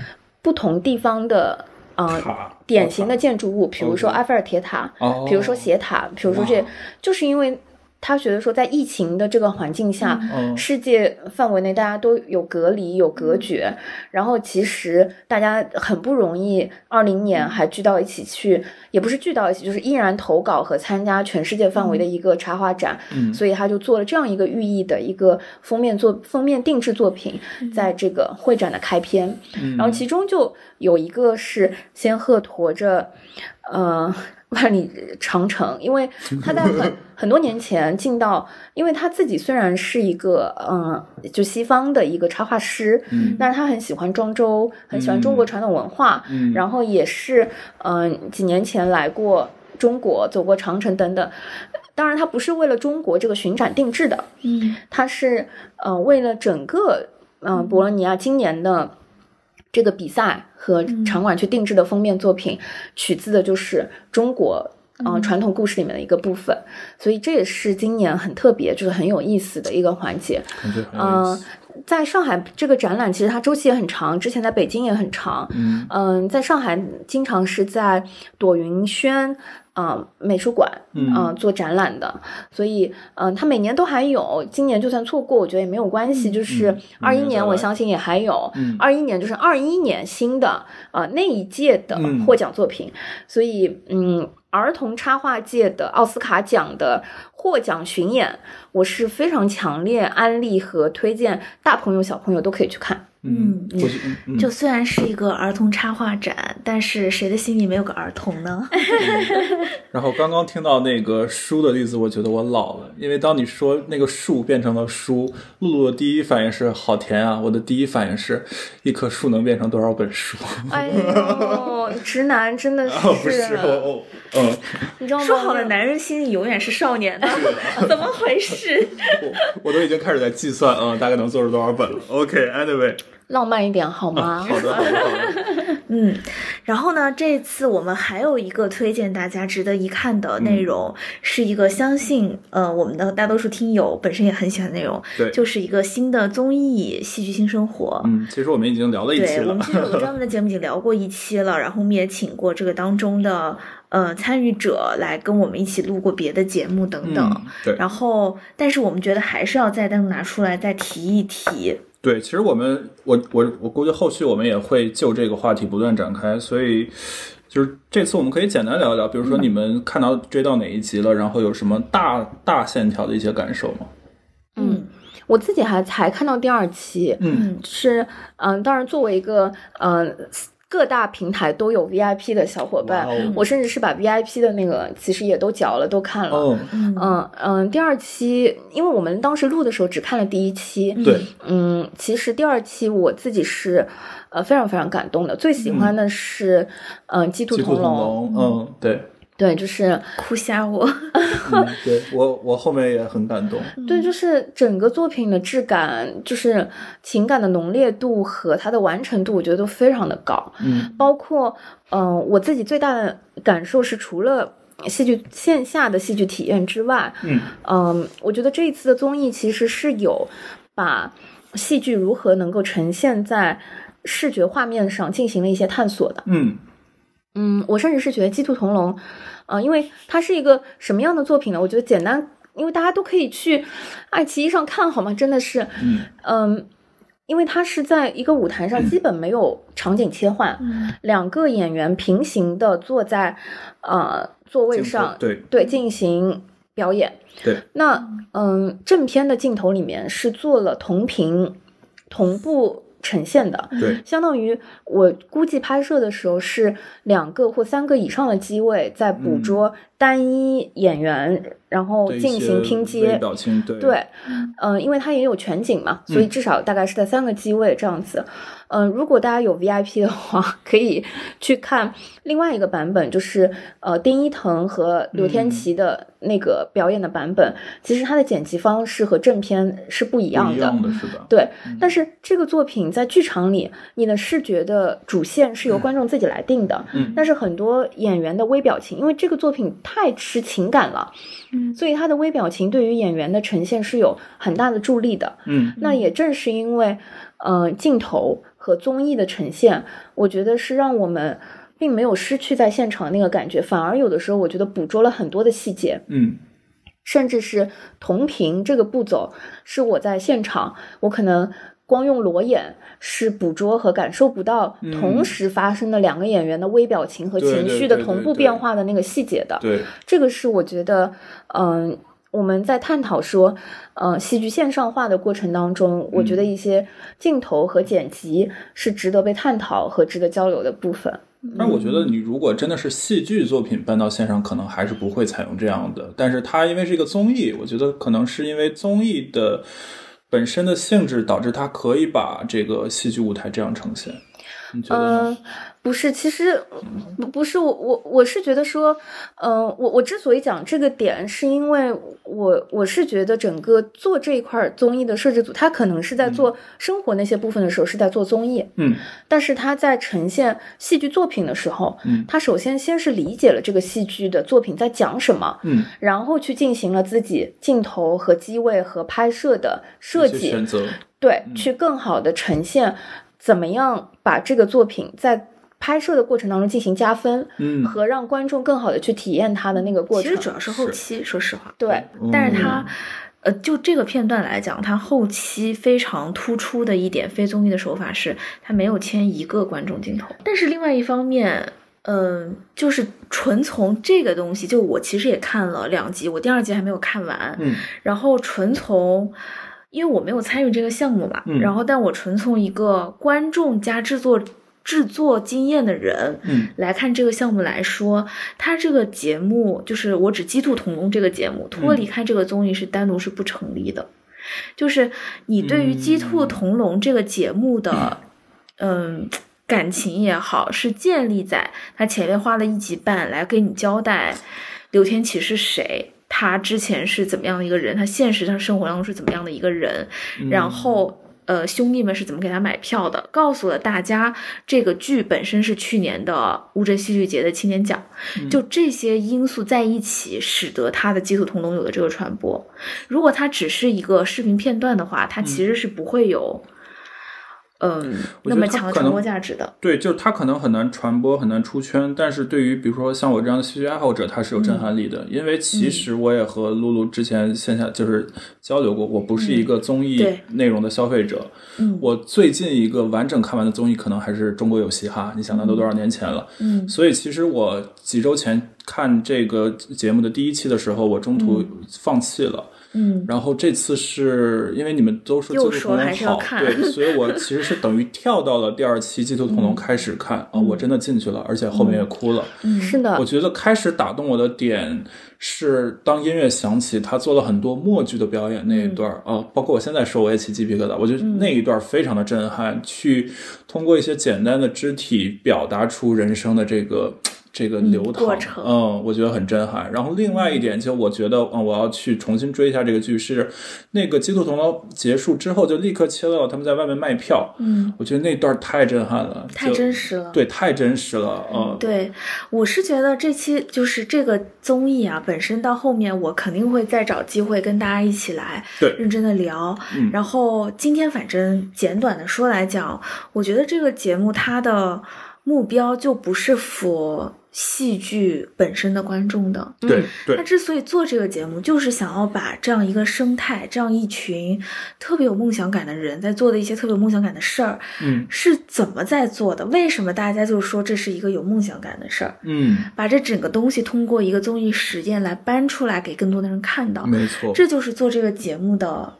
不同地方的呃典型的建筑物，比如说埃菲尔铁塔，哦，比如说斜塔，比如说这，就是因为他觉得说，在疫情的这个环境下，嗯。世界范围内大家都有隔离、有隔绝，然后其实大家很不容易，二零年还聚到一起去，也不是聚到一起，就是依然投稿和参加全世界范围的一个插画展，嗯。所以他就做了这样一个寓意的一个封面作封面定制作品，在这个会展的开篇，嗯。然后其中就有一个是仙鹤驮着，呃。万里长城，因为他在很 很多年前进到，因为他自己虽然是一个嗯、呃就西方的一个插画师，嗯但是他很喜欢庄周，很喜欢中国传统文化，嗯然后也是嗯、呃几年前来过中国，走过长城等等。当然，他不是为了中国这个巡展定制的，嗯他是呃为了整个嗯、呃博洛尼亚今年的这个比赛和场馆去定制的封面作品，取自的就是中国。呃，传统故事里面的一个部分，所以这也是今年很特别，就是很有意思的一个环节。嗯思。，在上海这个展览其实它周期也很长，之前在北京也很长。嗯嗯，在上海经常是在朵云轩啊、呃美术馆嗯做展览的，所以嗯、呃，它每年都还有。今年就算错过，我觉得也没有关系。就是嗯二一年，我相信也还有嗯。二一年就是二一年新的呃那一届的嗯获奖作品，所以嗯。儿童插画界的奥斯卡奖的获奖巡演，我是非常强烈安利和推荐，大朋友小朋友都可以去看。嗯，就虽然是一个儿童插画展，但是谁的心里没有个儿童呢？然后刚刚听到那个书的例子，我觉得我老了，因为当你说那个树变成了书，露露的第一反应是好甜啊，我的第一反应是一棵树能变成多少本书？哎呦，直男真的是，哦，不是，哦，嗯，你知道吗？说好的男人心里永远是少年的，怎么回事？我我都已经开始在计算，嗯，大概能做出多少本了。OK，Anyway，、浪漫一点好吗？好的，好的，好的。嗯，然后呢，这次我们还有一个推荐大家值得一看的内容，是一个相信呃我们的大多数听友本身也很喜欢的内容，对就是一个新的综艺《戏剧新生活》。嗯，其实我们已经聊了一期对，我们。其实有个专门的节目已经聊过一期了，然后我们也请过这个当中的呃参与者来跟我们一起录过别的节目等等。嗯，对然后，但是我们觉得还是要再单独拿出来再提一提。对，其实我们，我我我估计后续我们也会就这个话题不断展开，所以就是这次我们可以简单聊一聊，比如说你们看到追到哪一集了，然后有什么大大线条的一些感受吗？嗯，我自己还才看到第二期，嗯是嗯，当然作为一个嗯。各大平台都有 VIP 的小伙伴，哦我甚至是把 VIP 的那个其实也都缴了，都看了。哦，嗯。嗯嗯，第二期，因为我们当时录的时候只看了第一期，对，嗯，其实第二期我自己是呃非常非常感动的，最喜欢的是嗯、呃鸡兔鸡兔同笼，嗯，对，对，就是哭瞎我。嗯，对我我后面也很感动，对，就是整个作品的质感，就是情感的浓烈度和它的完成度，我觉得都非常的高。嗯包括嗯、呃我自己最大的感受是，除了戏剧线下的戏剧体验之外，嗯嗯，我觉得这一次的综艺其实是有把戏剧如何能够呈现在视觉画面上进行了一些探索的。嗯嗯，我甚至是觉得《鸡兔同笼》，呃，因为它是一个什么样的作品呢？我觉得简单，因为大家都可以去爱奇艺上看，好吗？真的是，嗯嗯，因为它是在一个舞台上，基本没有场景切换，嗯两个演员平行的坐在呃座位上，对对进行表演。对，那嗯，正片的镜头里面是做了同屏同步呈现的，对，相当于我估计拍摄的时候是两个或三个以上的机位在捕捉单一演员，然后进行拼接。表情，对对，嗯、因为它也有全景嘛，所以至少大概是在三个机位这样子。嗯、如果大家有 VIP 的话，可以去看另外一个版本，就是呃丁一腾和刘天琪的那个表演的版本。其实它的剪辑方式和正片是不一样的。一样的是的，对，但是这个作品在剧场里，你的视觉的主线是由观众自己来定的。嗯但是很多演员的微表情，因为这个作品太吃情感了，嗯所以他的微表情对于演员的呈现是有很大的助力的。嗯那也正是因为，呃，镜头和综艺的呈现，我觉得是让我们并没有失去在现场那个感觉，反而有的时候我觉得捕捉了很多的细节。嗯甚至是同频这个步骤，是我在现场，我可能光用裸眼是捕捉和感受不到同时发生的两个演员的微表情和情绪的同步变化的那个细节的。对，这个是我觉得，嗯。我们在探讨说，呃，戏剧线上化的过程当中，我觉得一些镜头和剪辑是值得被探讨和值得交流的部分。但我觉得，你如果真的是戏剧作品搬到线上，可能还是不会采用这样的。但是它因为是一个综艺，我觉得可能是因为综艺的本身的性质，导致它可以把这个戏剧舞台这样呈现。你觉得？不是，其实不不是我我我是觉得说，嗯，我我之所以讲这个点，是因为我我是觉得整个做这一块综艺的摄制组，他可能是在做生活那些部分的时候是在做综艺，嗯，但是他在呈现戏剧作品的时候，嗯，他首先先是理解了这个戏剧的作品在讲什么，嗯，然后去进行了自己镜头和机位和拍摄的设计选择，对，去更好的呈现怎么样把这个作品在。拍摄的过程当中进行加分，嗯，和让观众更好的去体验它的那个过程，其实主要是后期，说实话，对。但是它，呃，就这个片段来讲，它后期非常突出的一点非综艺的手法是，它没有牵一个观众镜头。但是另外一方面，嗯，就是纯从这个东西，就我其实也看了两集，我第二集还没有看完，嗯，然后纯从，因为我没有参与这个项目嘛，嗯，然后但我纯从一个观众加制作。制作经验的人，嗯，来看这个项目来说，他这个节目就是我只鸡兔同笼这个节目，脱离开这个综艺是单独是不成立的。就是你对于鸡兔同笼这个节目的，嗯，感情也好，是建立在他前面花了一集半来给你交代刘天琪是谁，他之前是怎么样的一个人，他现实上生活当中是怎么样的一个人，然后。呃，兄弟们是怎么给他买票的？告诉了大家，这个剧本身是去年的乌镇戏剧节的青年奖。就这些因素在一起，使得他的《基础同笼》有了这个传播。如果它只是一个视频片段的话，它其实是不会有。嗯，那么强的传播价值的，对，就是它可能很难传播，很难出圈。但是对于比如说像我这样的戏剧爱好者，它是有震撼力的。因为其实我也和露露之前线下就是交流过，我不是一个综艺内容的消费者。嗯，我最近一个完整看完的综艺，可能还是《中国有嘻哈》。你想，那都多少年前了？嗯，所以其实我几周前看这个节目的第一期的时候，我中途放弃了。嗯，然后这次是因为你们都说《鸡兔同笼》好，对，所以我其实是等于跳到了第二期《鸡兔同笼》开始看啊，我真的进去了，而且后面也哭了。嗯，是的，我觉得开始打动我的点是当音乐响起，他做了很多默剧的表演那一段啊，包括我现在说我也起鸡皮疙瘩，我觉得那一段非常的震撼，去通过一些简单的肢体表达出人生的这个。这个流淌，嗯，我觉得很震撼。然后另外一点，就我觉得，嗯，我要去重新追一下这个剧，是那个《鸡兔同笼》结束之后，就立刻切到他们在外面卖票。嗯，我觉得那段太震撼了，太真实了。对，太真实了。嗯，对，我是觉得这期就是这个综艺啊，本身到后面我肯定会再找机会跟大家一起来对认真的聊。嗯，然后今天反正简短的说来讲，我觉得这个节目它的目标就不是佛。戏剧本身的观众的，对对，他之所以做这个节目，就是想要把这样一个生态，这样一群特别有梦想感的人在做的一些特别有梦想感的事儿，嗯，是怎么在做的？为什么大家就说这是一个有梦想感的事儿？嗯，把这整个东西通过一个综艺实验来搬出来，给更多的人看到，没错，这就是做这个节目的。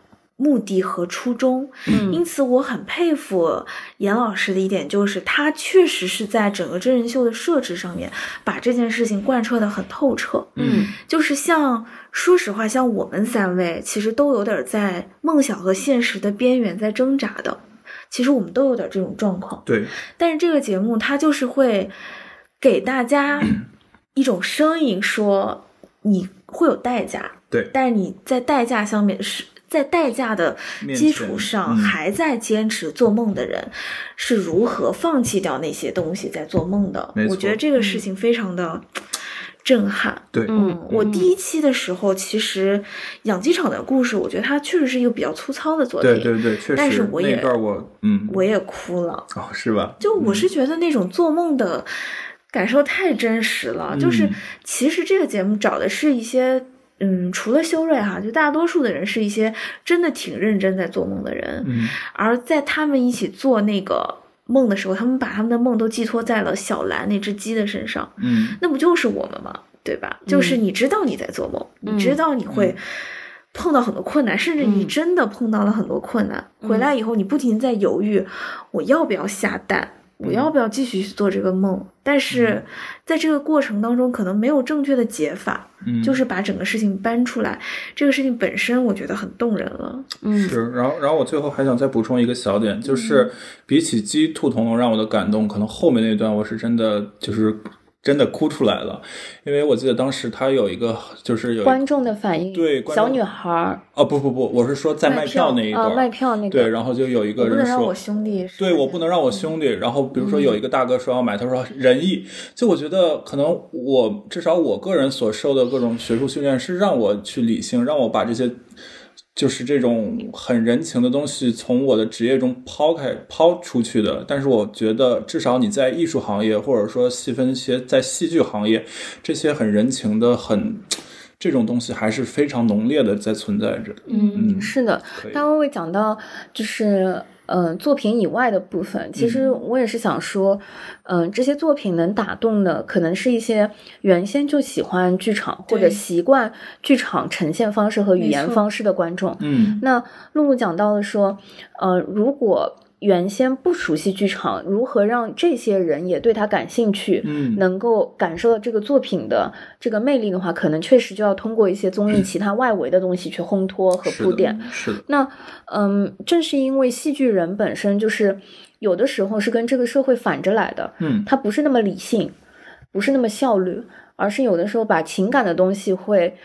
目的和初衷，嗯，因此我很佩服严老师的一点就是，他确实是在整个真人秀的设置上面，把这件事情贯彻的很透彻，嗯，就是像说实话，像我们三位其实都有点在梦想和现实的边缘在挣扎的，其实我们都有点这种状况，对，但是这个节目它就是会给大家一种声音，说你会有代价，对，但是你在代价上面是。在代价的基础上，还在坚持做梦的人，是如何放弃掉那些东西在做梦的？我觉得这个事情非常的震撼。对，嗯，我第一期的时候，其实养鸡场的故事，我觉得它确实是一个比较粗糙的作品。对对对，确实。但是我也我嗯，我也哭了。哦，是吧？就我是觉得那种做梦的感受太真实了。就是其实这个节目找的是一些。嗯，除了修睿哈，就大多数的人是一些真的挺认真在做梦的人，嗯而在他们一起做那个梦的时候，他们把他们的梦都寄托在了小兰那只鸡的身上，嗯那不就是我们吗？对吧？就是你知道你在做梦，嗯你知道你会碰到很多困难，甚至你嗯真的碰到了很多困难。回来以后，你不停在犹豫，我要不要下蛋？我要不要继续去做这个梦？但是在这个过程当中，可能没有正确的解法，嗯，就是把整个事情搬出来。这个事情本身，我觉得很动人了。嗯是，然后然后我最后还想再补充一个小点，就是比起鸡兔同笼让我的感动，可能后面那段我是真的就是真的哭出来了，因为我记得当时他有一个就是有一观众的反应，对小女孩儿。哦不不不，我是说在卖卖票那一段，卖票那。个，对，然后就有一个人说我不能让我。兄弟对我不能让我兄弟，然后比如说有一个大哥说要买，他说仁义，就我觉得可能我至少我个人所受的各种学术训练是让我去理性，让我把这些就是这种很人情的东西从我的职业中抛开抛出去的。但是我觉得至少你在艺术行业，或者说细分一些在戏剧行业，这些很人情的很这种东西还是非常浓烈的在存在着。嗯，嗯是的，可以待会会讲到就是。嗯，作品以外的部分，其实我也是想说，嗯、这些作品能打动的，可能是一些原先就喜欢剧场或者习惯剧场呈现方式和语言方式的观众。嗯。那露露讲到了说，呃，如果原先不熟悉剧场，如何让这些人也对他感兴趣，嗯能够感受到这个作品的这个魅力的话，可能确实就要通过一些综艺其他外围的东西去烘托和铺垫。是的，那嗯，正是因为戏剧人本身就是有的时候是跟这个社会反着来的，嗯他不是那么理性，不是那么效率，而是有的时候把情感的东西会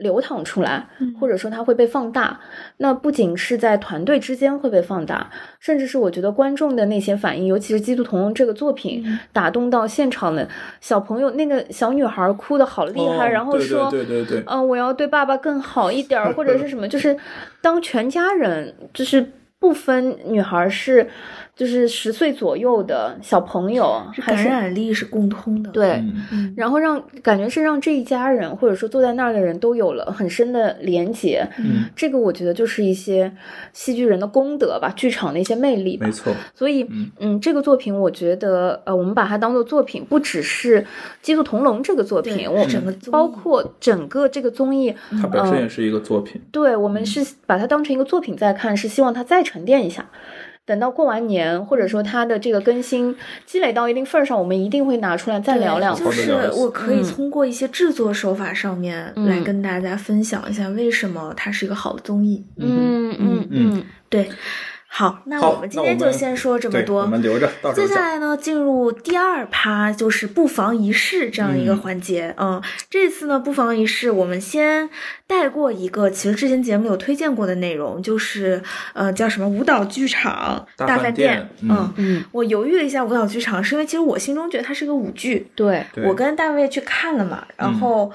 流淌出来，或者说它会被放大。那不仅是在团队之间会被放大，甚至是我觉得观众的那些反应，尤其是《基督童》这个作品、打动到现场的小朋友，那个小女孩哭的好厉害，哦然后说，对对对对，嗯、我要对爸爸更好一点儿，或者是什么，就是当全家人就是不分女孩是就是十岁左右的小朋友，这感染力是共通的。对。然后让感觉是让这一家人，或者说坐在那儿的人都有了很深的连结，嗯，这个我觉得就是一些戏剧人的功德吧，剧场的一些魅力吧没。错，所以，嗯嗯，这个作品我觉得，呃，我们把它当做作品，不只是《基督同笼》这个作品，我整个包括整个这个综艺，它本身呃也是一个作品。对我们是把它当成一个作品在看，是希望它再沉淀一下。等到过完年，或者说它的这个更新积累到一定份儿上，我们一定会拿出来再对聊聊。就是我可以嗯通过一些制作手法上面嗯来跟大家分享一下为什么它是一个好的综艺。嗯嗯嗯，对，好，那我们今天就先说这么，多。我们留着，到时候。接下来呢，进入第二趴，就是不妨一试这样一个嗯环节。嗯这次呢，不妨一试，我们先带过一个，其实之前节目有推荐过的内容，就是呃，叫什么舞蹈剧场大饭饭店嗯嗯嗯，我犹豫了一下，舞蹈剧场是因为其实我心中觉得它是个舞剧，对我跟大卫去看了嘛，然后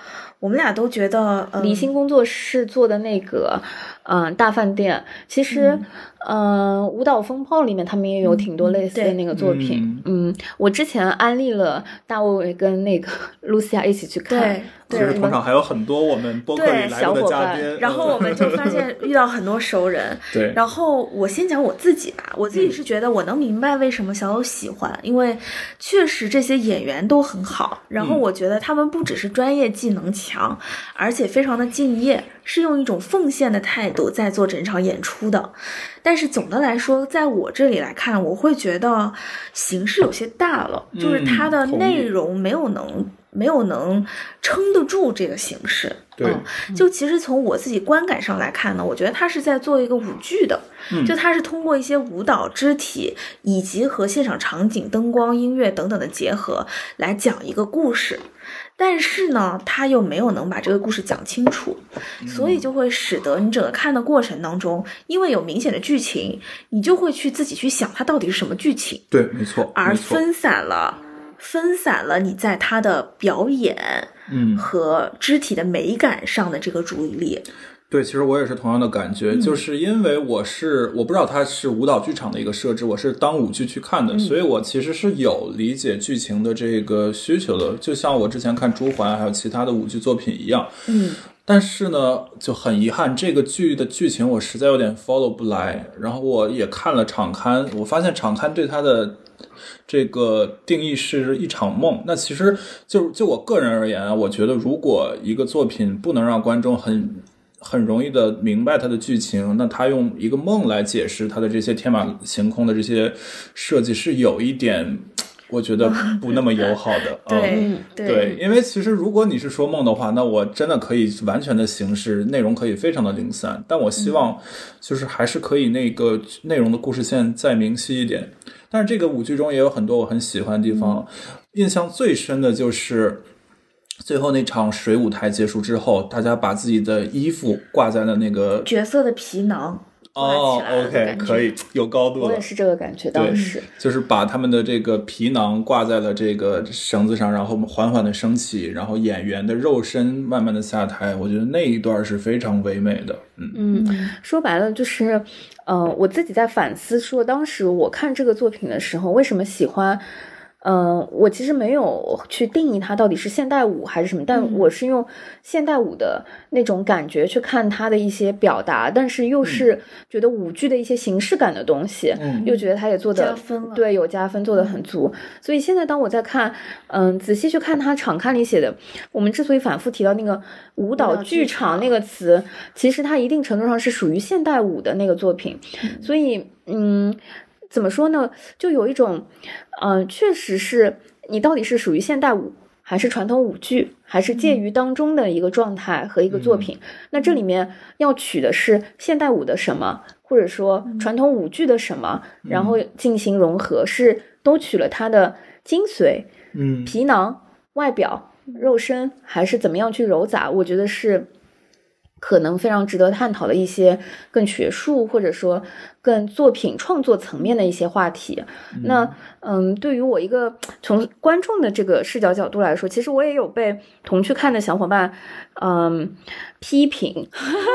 我们俩都觉得，嗯、离心工作室做的那个，嗯、大饭店，其实，嗯、舞蹈风暴里面他们也有挺多类似的那个作品。嗯我之前安利了大卫跟那个露西亚一起去看，对其实对同场还有很多我们播客来的嘉小伙伴宾，然后我们就发现 遇到很多熟人，对，然后我先讲我自己吧，我自己是觉得我能明白为什么小友喜欢，因为确实这些演员都很好，然后嗯。我觉得他们不只是专业技能强，而且非常的敬业，是用一种奉献的态度在做整场演出的。但是总的来说，在我这里来看，我会觉得形式有些大了，就是它的内容没有能。没有能撑得住这个形式，对。嗯，就其实从我自己观感上来看呢，我觉得他是在做一个舞剧的，嗯。就他是通过一些舞蹈、肢体以及和现场场景、灯光、音乐等等的结合来讲一个故事。但是呢，他又没有能把这个故事讲清楚，所以就会使得你整个看的过程当中，因为有明显的剧情，你就会去自己去想它到底是什么剧情，对，没错，而分散了。分散了你在他的表演嗯，和肢体的美感上的这个注意力。对，其实我也是同样的感嗯觉，就是因为我是我不知道它是舞蹈剧场的一个设置，我是当舞剧去看的，嗯所以我其实是有理解剧情的这个需求的。就像我之前看《朱环》还有其他的舞剧作品一样，嗯，但是呢，就很遗憾，这个剧的剧情我实在有点 follow 不来。然后我也看了场刊，我发现场刊对他的这个定义是一场梦。那其实就就我个人而言啊，我觉得如果一个作品不能让观众很很容易的明白它的剧情，那他用一个梦来解释它的这些天马行空的这些设计是有一点。我觉得 不那么友好的，对对，因为其实如果你是说梦的话，那我真的可以完全的形式内容可以非常的零散，但我希望就是还是可以那个内容的故事线再明晰一点。但是这个舞剧中也有很多我很喜欢的地方，印象最深的就是最后那场水舞台结束之后，大家把自己的衣服挂在了那个角色的皮囊。哦，OK，可以有高度。我也是这个感觉，当时就是把他们的这个皮囊挂在了这个绳子上，然后缓缓的升起，然后演员的肉身慢慢的下台。我觉得那一段是非常唯美的。嗯嗯，说白了就是，呃，我自己在反思说，当时我看这个作品的时候，为什么喜欢。嗯，我其实没有去定义它到底是现代舞还是什么，但我是用现代舞的那种感觉去看它的一些表达，但是又是觉得舞剧的一些形式感的东西，又觉得它也做的对，有加分做的很足。所以现在当我在看，嗯，仔细去看它场刊里写的，我们之所以反复提到那个舞蹈剧场那个词，其实它一定程度上是属于现代舞的那个作品，所以嗯。怎么说呢？就有一种，嗯，确实是你到底是属于现代舞，还是传统舞剧，还是介于当中的一个状态和一个作品。那这里面要取的是现代舞的什么，或者说传统舞剧的什么，然后进行融合，是都取了它的精髓，嗯，皮囊、外表、肉身，还是怎么样去揉杂？我觉得是。可能非常值得探讨的一些更学术或者说更作品创作层面的一些话题。那嗯，对于我一个从观众的这个视角角度来说，其实我也有被同去看的小伙伴嗯批评，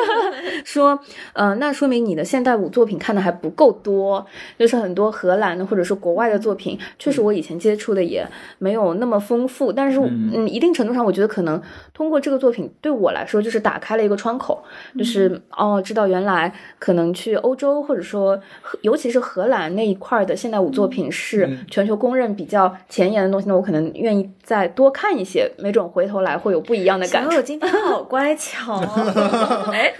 说呃，那说明你的现代舞作品看的还不够多，就是很多荷兰的或者是国外的作品，确实我以前接触的也没有那么丰富。但是嗯，一定程度上，我觉得可能通过这个作品对我来说，就是打开了一个窗。口就是哦，知道原来可能去欧洲或者说尤其是荷兰那一块的现代舞作品是全球公认比较前沿的东西，那我可能愿意再多看一些，没准回头来会有不一样的感觉。我今天好乖巧，哎，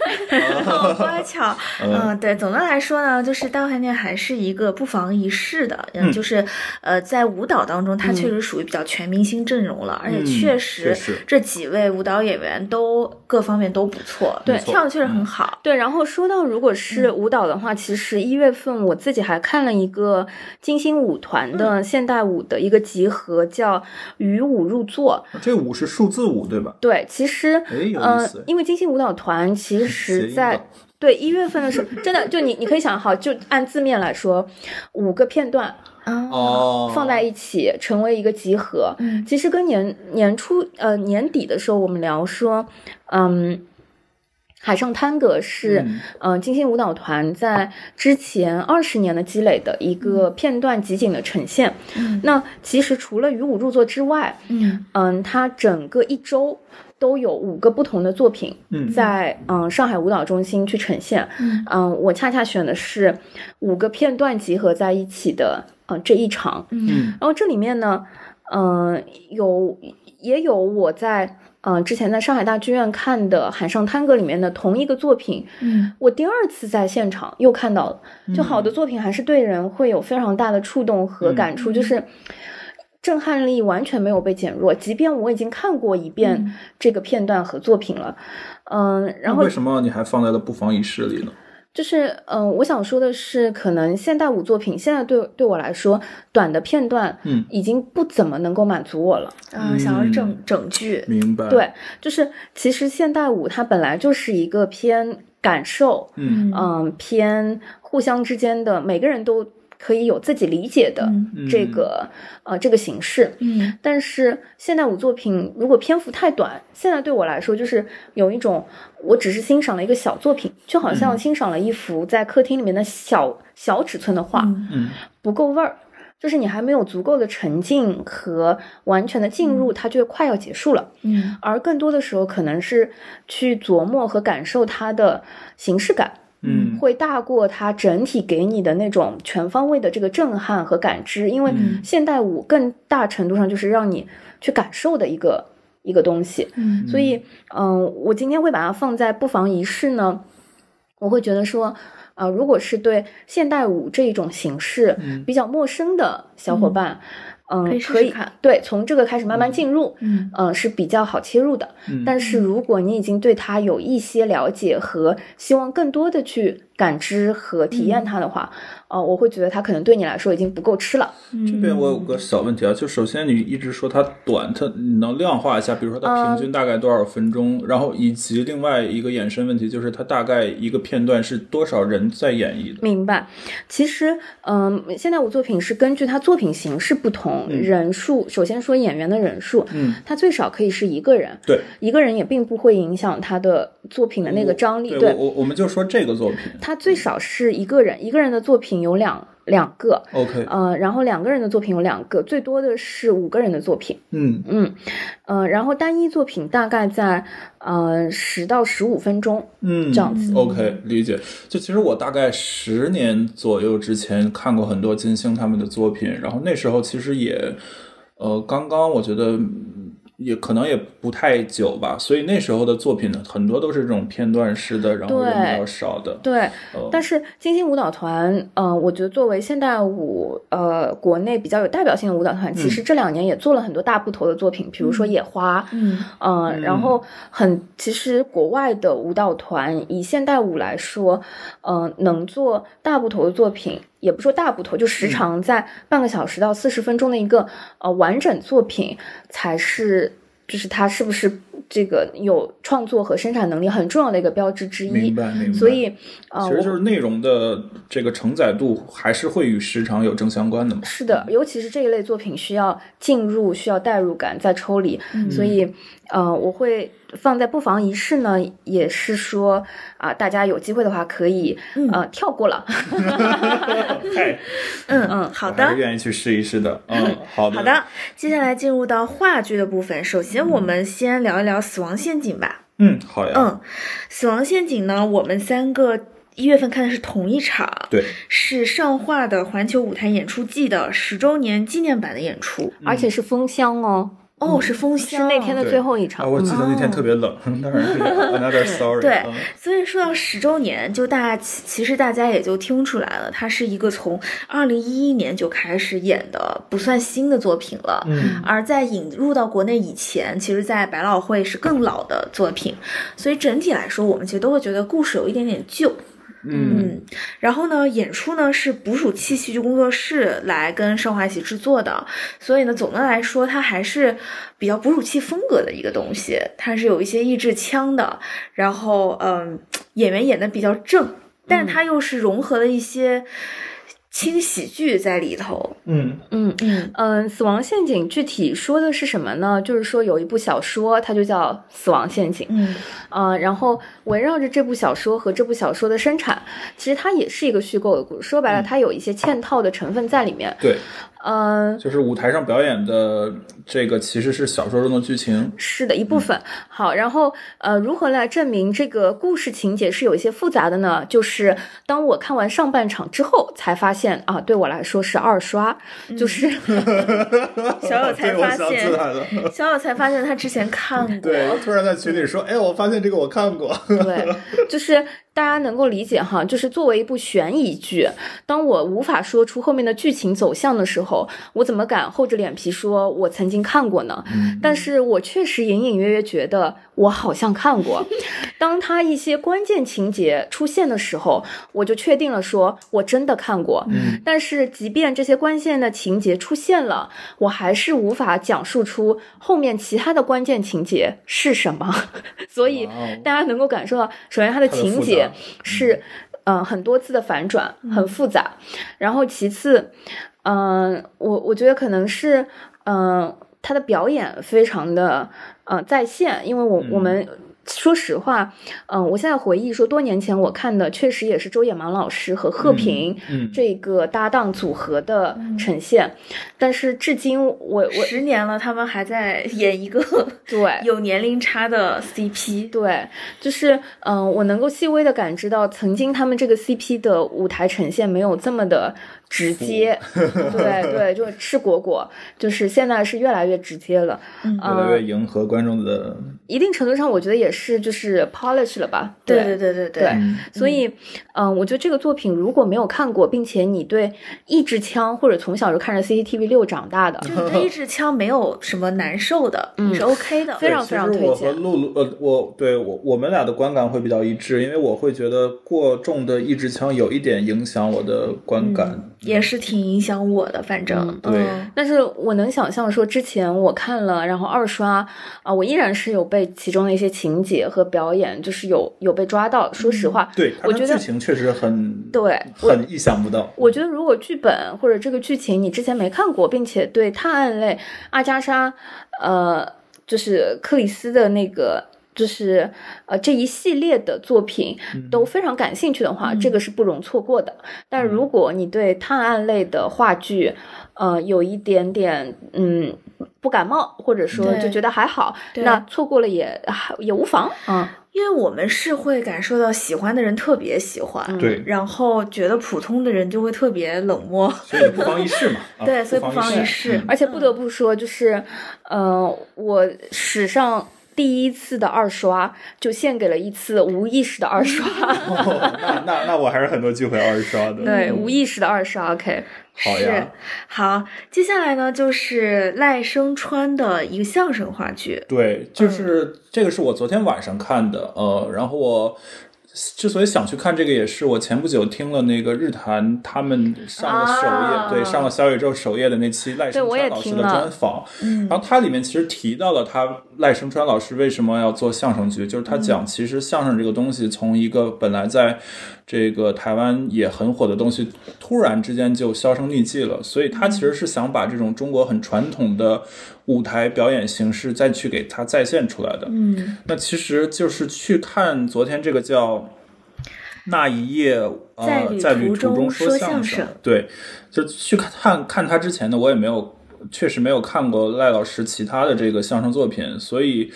好乖巧。嗯，对，总的来说呢，就是大饭店还是一个不妨一试的，嗯，就是呃，在舞蹈当中，它确实属于比较全明星阵容了，而且确实这几位舞蹈演员都各方面都不错。对，跳的确实很好。对，然后说到如果是舞蹈的话，其实一月份我自己还看了一个金星舞团的现代舞的一个集合，叫《与舞入座》。这舞是数字舞对吧？对，其实，嗯，因为金星舞蹈团其实在对一月份的时候，真的就你你可以想好，就按字面来说，五个片段。哦，放在一起成为一个集合。其实跟年年初呃年底的时候我们聊说，嗯。海上探戈是，嗯，金星舞蹈团在之前二十年的积累的一个片段集锦的呈现。那其实除了与舞入座之外，嗯，嗯，它整个一周都有五个不同的作品在嗯上海舞蹈中心去呈现。嗯，我恰恰选的是五个片段集合在一起的，嗯，这一场。嗯，然后这里面呢，嗯，有也有我在。嗯，之前在上海大剧院看的《海上探戈》里面的同一个作品，嗯，我第二次在现场又看到了。就好的作品还是对人会有非常大的触动和感触，就是震撼力完全没有被减弱。即便我已经看过一遍这个片段和作品了，嗯，然后为什么你还放在了不妨一试里呢？就是，嗯，我想说的是，可能现代舞作品现在对对我来说，短的片段，嗯，已经不怎么能够满足我了。嗯，想要整整剧，明白？对，就是其实现代舞它本来就是一个偏感受，嗯嗯，偏互相之间的，每个人都。可以有自己理解的这个呃这个形式，嗯，但是现代舞作品如果篇幅太短，现在对我来说就是有一种我只是欣赏了一个小作品，就好像欣赏了一幅在客厅里面的小小尺寸的画，嗯，不够味儿。就是你还没有足够的沉浸和完全的进入，它就快要结束了。嗯。而更多的时候，可能是去琢磨和感受它的形式感。嗯。会大过它整体给你的那种全方位的这个震撼和感知，因为嗯。现代舞更大程度上就是让你去感受的一个一个东西。嗯。所以，嗯、我今天会把它放在不妨一试呢，我会觉得说，呃，如果是对现代舞这一种形式嗯。比较陌生的小伙伴，嗯，可以试可以试看。对从这个开始慢慢进入，嗯。呃，是比较好切入的。嗯。但是如果你已经对它有一些了解和希望更多的去感知和体验它的话，呃，我会觉得它可能对你来说已经不够吃了。这边我有个小问题啊，就首先你一直说它短，它你能量化一下，比如说它平均大概多少分钟，然后以及另外一个衍生问题就是它大概一个片段是多少人在演绎的？明白，其实，嗯，现代舞作品是根据它作品形式不同，人数。首先说演员的人数，嗯，它最少可以是一个人，对，一个人也并不会影响他的作品的那个张力。对，我我们就说这个作品它最少是一个人，一个人的作品有两两个，，OK，呃，然后两个人的作品有两个，最多的是五个人的作品。嗯嗯，呃，然后单一作品大概在呃十到十五分钟嗯，这样子。OK，理解。就其实我大概十年左右之前看过很多金星他们的作品，然后那时候其实也，呃，刚刚我觉得嗯也可能也不太久吧，所以那时候的作品呢，很多都是这种片段式的，然后人比较少的。对，呃但是金星舞蹈团，呃，我觉得作为现代舞，呃，国内比较有代表性的舞蹈团，其实这两年也做了很多大部头的作品，比如说野花，嗯呃，然后很，其实国外的舞蹈团以现代舞来说，呃，能做大部头的作品，也不说大部头，就时长在半个小时到四十分钟的一个呃完整作品，才是就是它是不是这个有创作和生产能力很重要的一个标志之一。明白明白。所以，呃，其实就是内容的这个承载度还是会与时长有正相关的嘛。是的，尤其是这一类作品需要进入、需要代入感，再抽离，所以呃，我会放在不妨一试呢，也是说啊、大家有机会的话可以呃跳过了。嗯嗯好我还是的。愿意去试一试的。嗯，好的，好的，接下来进入到话剧的部分。首先，我们先聊一聊《死亡陷阱》吧。嗯，好呀，嗯，《死亡陷阱》呢，我们三个一月份看的是同一场，对，是上画的环球舞台演出季的十周年纪念版的演出。而且是封箱哦，哦，是风是箱那天的最后一场。啊，我记得那天特别冷，当然是 another story。对嗯所以说到十周年，就大家其其实大家也就听出来了，它是一个从二零一一年就开始演的不算新的作品了。嗯而在引入到国内以前，其实，在百老汇是更老的作品，所以整体来说，我们其实都会觉得故事有一点点旧。嗯。嗯，然后呢，演出呢是捕鼠器戏剧工作室来跟上华一起制作的，所以呢，总的来说，它还是比较捕鼠器风格的一个东西，它是有一些抑制腔的，然后嗯，演员演的比较正，但它又是融合了一些轻喜剧在里头。嗯嗯嗯嗯，死亡陷阱具体说的是什么呢？就是说有一部小说，它就叫《死亡陷阱》。嗯呃，然后围绕着这部小说和这部小说的生产，其实它也是一个虚构的故事。说白了，它有一些嵌套的成分在里面。对，嗯、就是舞台上表演的这个其实是小说中的剧情。是的一部分。好，然后呃，如何来证明这个故事情节是有一些复杂的呢？就是当我看完上半场之后，才发现啊，对我来说是二刷，就是 小友才发现。小友才发现他之前看 过。对，突然在群里说，哎，我发现这个我看过。对，就是大家能够理解哈，就是作为一部悬疑剧，当我无法说出后面的剧情走向的时候，我怎么敢厚着脸皮说我曾经看过呢？但是我确实隐隐约约觉得我好像看过。当他一些关键情节出现的时候，我就确定了说我真的看过。但是即便这些关键的情节出现了，我还是无法讲述出后面其他的关键情节是什么。所以大家能够感受到，首先它的情节杂是，嗯、很多次的反转，很复杂。然后其次，嗯、我我觉得可能是，嗯、他的表演非常的，呃，在线，因为我、我们说实话，嗯，我现在回忆说，多年前我看的确实也是周野芒老师和贺平这个搭档组合的呈现，但是至今我我十年了，他们还在 演一个对 有年龄差的 CP，对，就是嗯，我能够细微的感知到，曾经他们这个 CP 的舞台呈现没有这么的。直接，对对，就赤果果，就是现在是越来越直接了，越来越迎合观众的。一定程度上，我觉得也是就是 polish 了吧？对对对对对。所以，嗯，我觉得这个作品如果没有看过，并且你对一支枪或者从小就看着 CCTV 六长大的，就是对一支枪没有什么难受的，你，是 OK 的，非常非常推荐。我和露露，呃，我对我我们俩的观感会比较一致，因为我会觉得过重的一支枪有一点影响我的观感。也是挺影响我的，反正对。但是我能想象说，之前我看了，然后二刷啊，我依然是有被其中的一些情节和表演，就是有有被抓到。说实话，对，我觉得剧情确实很对，很意想不到。我觉得如果剧本或者这个剧情你之前没看过，并且对探案类阿加莎，呃，就是克里斯的那个。就是呃这一系列的作品都非常感兴趣的话，这个是不容错过的。但如果你对探案类的话剧，呃有一点点嗯不感冒，或者说就觉得还好，那错过了也也无妨啊。因为我们是会感受到喜欢的人特别喜欢，对，然后觉得普通的人就会特别冷漠，所以不妨一试嘛。对，所以不妨一试。而且不得不说，就是呃我史上。第一次的二刷就献给了一次无意识的二刷，那那那我还是很多机会二刷的。对，无意识的二刷，OK，好呀。好，接下来呢就是赖声川的一个相声话剧。对，就是这个是我昨天晚上看的，呃，然后我。之所以想去看这个，也是我前不久听了那个日坛他们上了首页，对上了小宇宙首页的那期赖声川老师的专访，然后他里面其实提到了他赖声川老师为什么要做相声剧，就是他讲其实相声这个东西从一个本来在。这个台湾也很火的东西，突然之间就销声匿迹了。所以他其实是想把这种中国很传统的舞台表演形式再去给它再现出来的。嗯，那其实就是去看昨天这个叫那一夜呃在旅途中说相声，对，就去看看他之前的，我也没有确实没有看过赖老师其他的这个相声作品，所以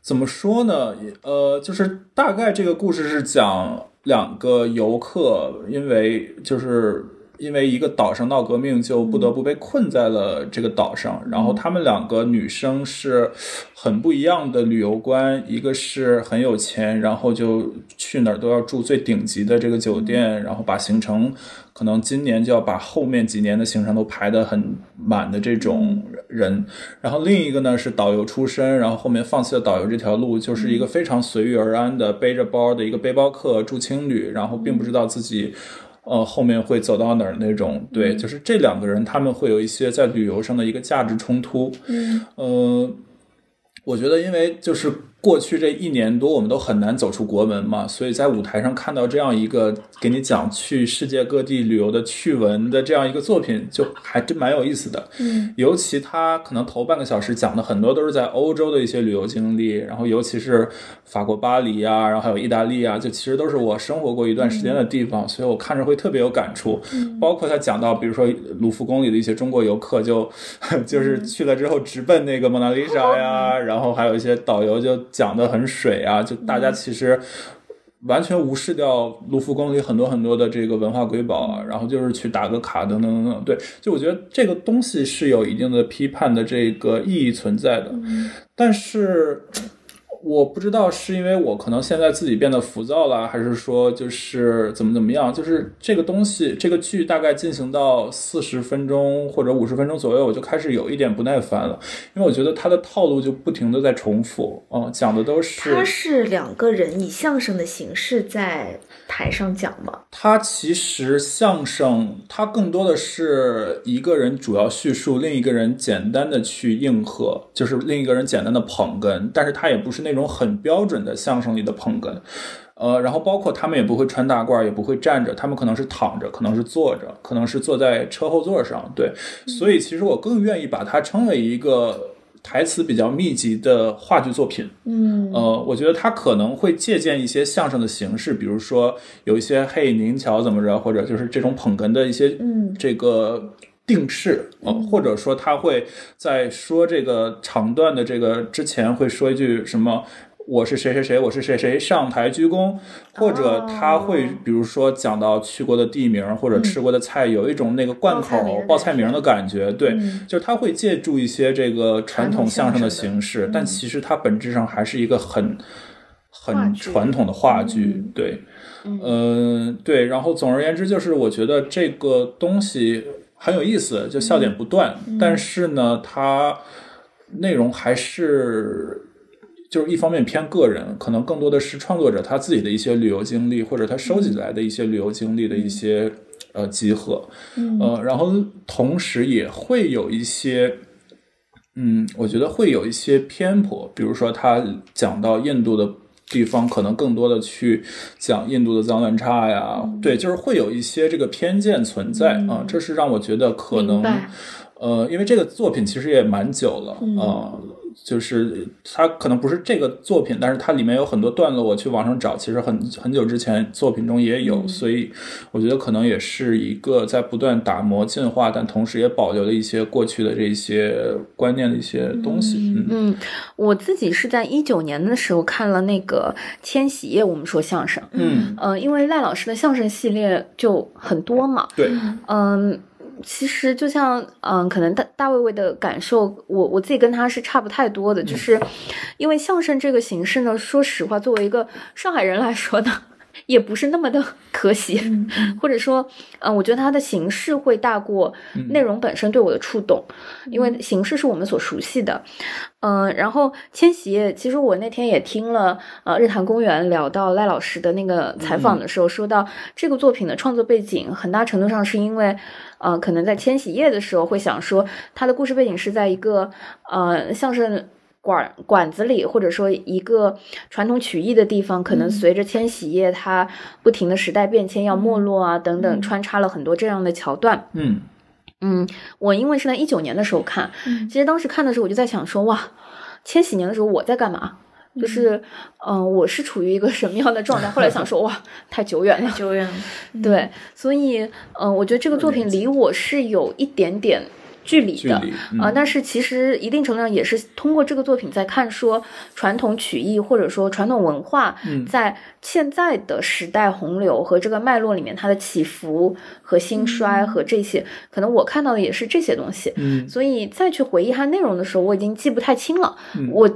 怎么说呢？呃，就是大概这个故事是讲。两个游客因为就是因为一个岛上闹革命，就不得不被困在了这个岛上。然后他们两个女生是很不一样的旅游观，一个是很有钱，然后就去哪儿都要住最顶级的这个酒店，然后把行程。可能今年就要把后面几年的行程都排得很满的这种人，然后另一个呢是导游出身，然后后面放弃了导游这条路，就是一个非常随遇而安的背着包的一个背包客住青旅，然后并不知道自己，呃后面会走到哪儿那种。对，就是这两个人他们会有一些在旅游上的一个价值冲突。嗯，呃，我觉得因为就是。过去这一年多，我们都很难走出国门嘛，所以在舞台上看到这样一个给你讲去世界各地旅游的趣闻的这样一个作品，就还真蛮有意思的。嗯，尤其他可能头半个小时讲的很多都是在欧洲的一些旅游经历，然后尤其是法国巴黎啊，然后还有意大利啊，就其实都是我生活过一段时间的地方，所以我看着会特别有感触。包括他讲到，比如说卢浮宫里的一些中国游客，就 就是去了之后直奔那个蒙娜丽莎呀，然后还有一些导游就。讲的很水啊，就大家其实完全无视掉卢浮宫里很多很多的这个文化瑰宝啊，然后就是去打个卡等等等等。对，就我觉得这个东西是有一定的批判的这个意义存在的，但是。我不知道是因为我可能现在自己变得浮躁了，还是说就是怎么怎么样？就是这个东西，这个剧大概进行到四十分钟或者五十分钟左右，我就开始有一点不耐烦了，因为我觉得他的套路就不停的在重复，嗯，讲的都是。他是两个人以相声的形式在台上讲吗？它其实相声，它更多的是一个人主要叙述，另一个人简单的去应和，就是另一个人简单的捧哏，但是他也不是。那种很标准的相声里的捧哏，呃，然后包括他们也不会穿大褂，也不会站着，他们可能是躺着，可能是坐着，可能是坐在车后座上，对，所以其实我更愿意把它称为一个台词比较密集的话剧作品。嗯呃，我觉得他可能会借鉴一些相声的形式，比如说有一些嘿您瞧怎么着，或者就是这种捧哏的一些嗯这个定式，呃，或者说他会在说这个长段的这个之前会说一句什么。我是谁谁谁，我是谁谁，上台鞠躬，或者他会比如说讲到去过的地名或者吃过的菜，有一种那个贯口报报菜名的感觉，对，嗯。就是他会借助一些这个传统相声的形式，但其实它本质上还是一个很很传统的话剧，对，嗯、对。然后总而言之，就是我觉得这个东西很有意思，就笑点不断，但是呢，它内容还是。就是一方面偏个人，可能更多的是创作者他自己的一些旅游经历，或者他收集来的一些旅游经历的一些呃集合，呃，然后同时也会有一些，嗯，我觉得会有一些偏颇，比如说他讲到印度的地方，可能更多的去讲印度的脏乱差呀，对，就是会有一些这个偏见存在啊、这是让我觉得可能，呃，因为这个作品其实也蛮久了，呃，就是它可能不是这个作品，但是它里面有很多段落，我去网上找，其实很很久之前作品中也有，所以我觉得可能也是一个在不断打磨进化，但同时也保留了一些过去的这些观念的一些东西。嗯嗯，我自己是在一九年的时候看了那个《千禧夜》，我们说相声。嗯，呃，因为赖老师的相声系列就很多嘛，对，嗯，其实就像嗯，可能大大卫卫的感受，我我自己跟他是差不太多的，就是因为相声这个形式呢，说实话，作为一个上海人来说呢。也不是那么的 可喜，或者说，嗯、我觉得它的形式会大过内容本身对我的触动，因为形式是我们所熟悉的。嗯、然后千禧夜，其实我那天也听了呃日坛公园聊到赖老师的那个采访的时候，说到这个作品的创作背景，很大程度上是因为，呃，可能在千禧夜的时候会想说，它的故事背景是在一个呃相声。馆馆子里，或者说一个传统曲艺的地方，可能随着千禧夜它不停的时代变迁要没落啊等等，穿插了很多这样的桥段。嗯。嗯，我因为是在一九年的时候看，其实当时看的时候我就在想说，哇，千禧年的时候我在干嘛？就是，嗯、我是处于一个什么样的状态？后来想说，哇，太久远了，久远了，对，所以，嗯、我觉得这个作品离我是有一点点距离的。距离嗯。啊、但是其实一定程度上也是通过这个作品在看说传统曲艺或者说传统文化嗯。在现在的时代洪流和这个脉络里面它的起伏和兴衰和这些，可能我看到的也是这些东西，嗯。所以再去回忆它内容的时候，我已经记不太清了，我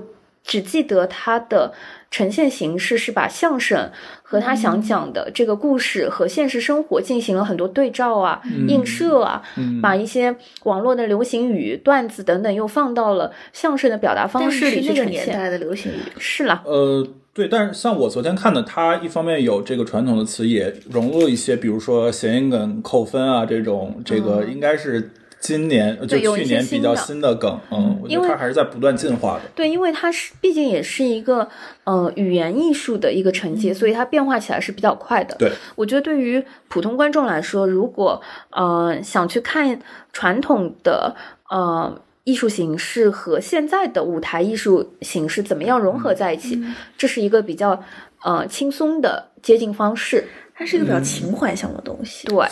只记得它的呈现形式是把相声和他想讲的这个故事和现实生活进行了很多对照啊、映射啊，嗯。把一些网络的流行语、段子等等又放到了相声的表达方式里去是那个呈现。年代的流行语，是啦，呃，对，但是像我昨天看的，它一方面有这个传统的词，也融入了一些，比如说谐音梗扣分啊这种，这个应该是今年、就去年比较新的梗，嗯，因为得它还是在不断进化的。对，因为它是毕竟也是一个呃语言艺术的一个承接，所以它变化起来是比较快的。对，我觉得对于普通观众来说，如果呃想去看传统的呃艺术形式和现在的舞台艺术形式怎么样融合在一起，这是一个比较呃轻松的接近方式。它是一个比较情怀向的东西。对，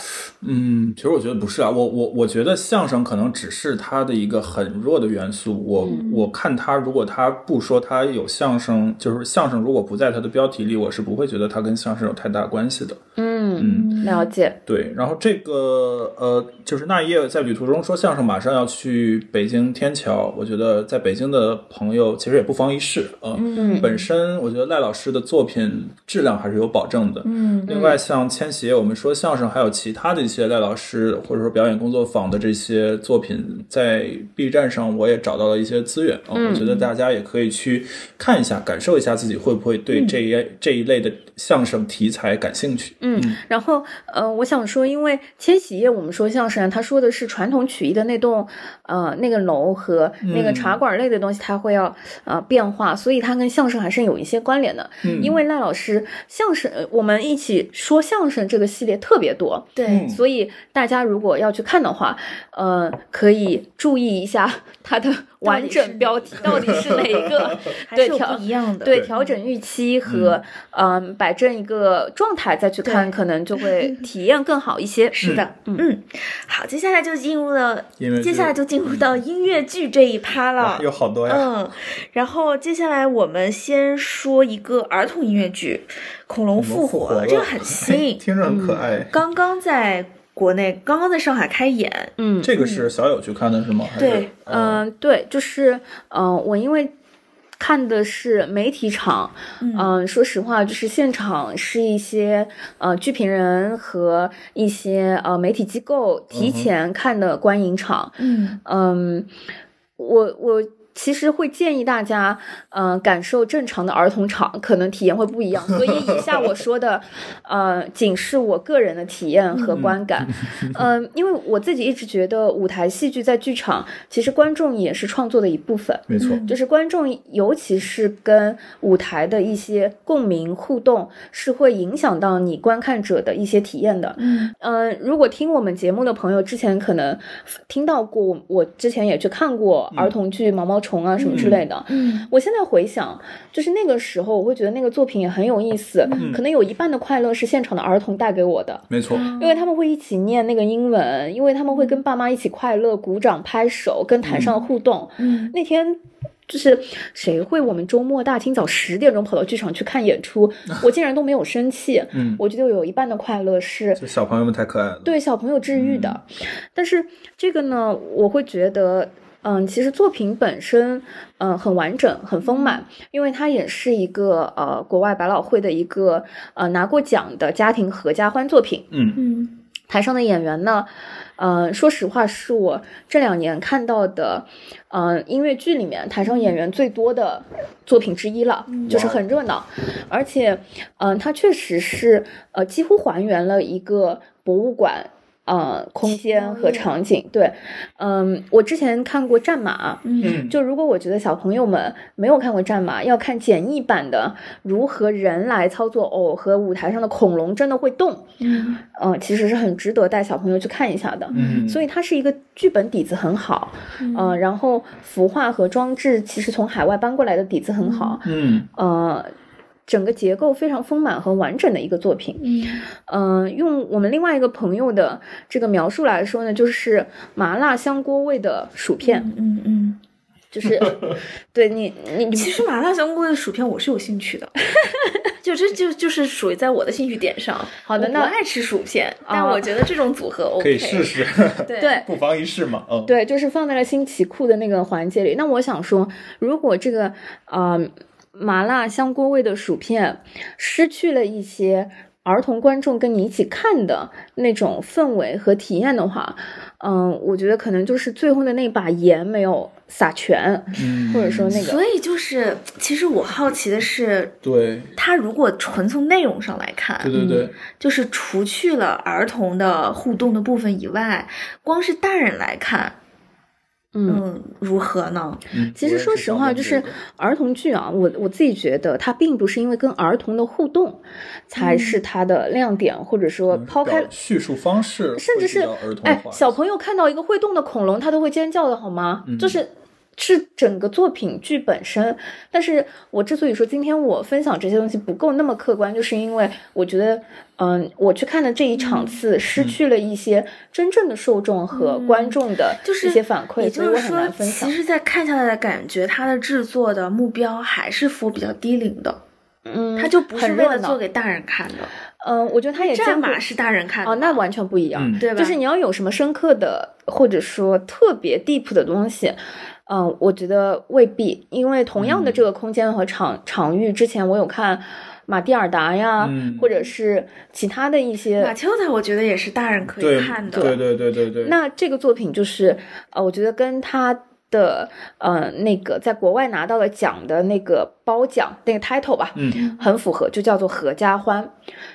嗯，其实我觉得不是啊，我我我觉得相声可能只是它的一个很弱的元素。我、我看它，如果它不说它有相声，就是相声如果不在它的标题里，我是不会觉得它跟相声有太大关系的。嗯，了解。对，然后这个呃，就是那一夜在旅途中说相声，马上要去北京天桥，我觉得在北京的朋友其实也不妨一试啊。嗯，本身我觉得赖老师的作品质量还是有保证的。嗯，另外像千玺，我们说相声，还有其他的一些赖老师或者说表演工作坊的这些作品，在 B 站上我也找到了一些资源啊。我觉得大家也可以去看一下，感受一下自己会不会对这一、这一类的相声题材感兴趣。嗯，然后，呃，我想说，因为千禧夜我们说相声，他说的是传统曲艺的那栋，呃，那个楼和那个茶馆类的东西，它会要呃变化，所以它跟相声还是有一些关联的。嗯因为赖老师相声，呃我们一起说相声这个系列特别多，对嗯所以大家如果要去看的话，呃，可以注意一下他的完整标题到底是哪一个，还是有对调不一样的。对，调整预期和嗯摆正一个状态再去看，可能就会 体验更好一些。是的，嗯，好，接下来就进入了音乐，剧接下来就进入到音乐剧这一趴了，。有好多呀。嗯，然后接下来我们先说一个儿童音乐剧《恐龙复活》了这个很新，听着很可爱。刚刚在国内，刚刚在上海开演。嗯，这个是小友去看的是吗？对，嗯、对，就是嗯、呃我因为。看的是媒体场，嗯、说实话，就是现场是一些呃剧评人和一些呃媒体机构提前看的观影场，嗯嗯，我我其实会建议大家，嗯、感受正常的儿童场，可能体验会不一样。所以以下我说的，呃，仅是我个人的体验和观感。嗯、因为我自己一直觉得舞台戏剧在剧场，其实观众也是创作的一部分。没错，就是观众，尤其是跟舞台的一些共鸣互动，是会影响到你观看者的一些体验的。嗯嗯，如果听我们节目的朋友之前可能听到过，我我之前也去看过儿童剧《毛毛虫》啊什么之类的。嗯我现在回想，就是那个时候，我会觉得那个作品也很有意思，可能有一半的快乐是现场的儿童带给我的。没错。因为他们会一起念那个英文，因为他们会跟爸妈一起快乐、鼓掌、拍手，跟台上的互动。嗯那天就是谁会我们周末大清早十点钟跑到剧场去看演出，我竟然都没有生气。嗯，我觉得有一半的快乐是这小朋友们太可爱了。对小朋友治愈的，但是这个呢，我会觉得。嗯，其实作品本身，嗯，很完整，很丰满，因为它也是一个呃国外百老汇的一个呃拿过奖的家庭合家欢作品。嗯，嗯台上的演员呢，呃，说实话是我这两年看到的，呃，音乐剧里面台上演员最多的作品之一了，就是很热闹，而且，嗯、它确实是呃几乎还原了一个博物馆。呃，空间和场景，对，嗯，我之前看过《战马》，嗯。就如果我觉得小朋友们没有看过《战马》，要看简易版的如何人来操作偶和舞台上的恐龙真的会动，嗯。嗯，其实是很值得带小朋友去看一下的。嗯，所以它是一个剧本底子很好，嗯、然后服化和装置其实从海外搬过来的底子很好，嗯。呃，整个结构非常丰满和完整的一个作品。嗯嗯、用我们另外一个朋友的这个描述来说呢，就是麻辣香锅味的薯片，嗯嗯。就是 对你你你其实麻辣香锅的薯片我是有兴趣的，就这就就是属于在我的兴趣点上。好的那爱吃薯片，但啊我觉得这种组合 OK。可以试。试，对对 不妨一试嘛。嗯，对，就是放在了新奇酷的那个环节里。那我想说，如果这个呃麻辣香锅味的薯片失去了一些儿童观众跟你一起看的那种氛围和体验的话，嗯、我觉得可能就是最后的那把盐没有撒全，嗯。或者说那个所以就是，其实我好奇的是，对。它如果纯从内容上来看，对对对，就是除去了儿童的互动的部分以外，光是大人来看，嗯。嗯，如何呢？嗯其实说实话，就是儿童剧啊，我我自己觉得它并不是因为跟儿童的互动才是它的亮点，或者说抛开叙述方式，甚至是哎，小朋友看到一个会动的恐龙，他都会尖叫的好吗？嗯就是是整个作品剧本身。但是我之所以说今天我分享这些东西不够那么客观，就是因为我觉得，嗯，我去看的这一场次失去了一些真正的受众和观众的一些反馈，也所以我很就是说，难分享其。实，在看下来的感觉，它的制作的目标还是 for 比较低龄的，嗯，它就不是为了做给大人看的。嗯，我觉得他也战马是大人看的哦，那完全不一样，嗯对吧？就是你要有什么深刻的，或者说特别 deep 的东西，嗯、我觉得未必，因为同样的这个空间和场、场域，之前我有看马蒂尔达呀，嗯或者是其他的一些马些。丘达，我觉得也是大人可以看的。对对对对对，那这个作品就是，呃，我觉得跟他的呃那个在国外拿到了奖的那个褒奖那个 title 吧，嗯，很符合，就叫做合家欢。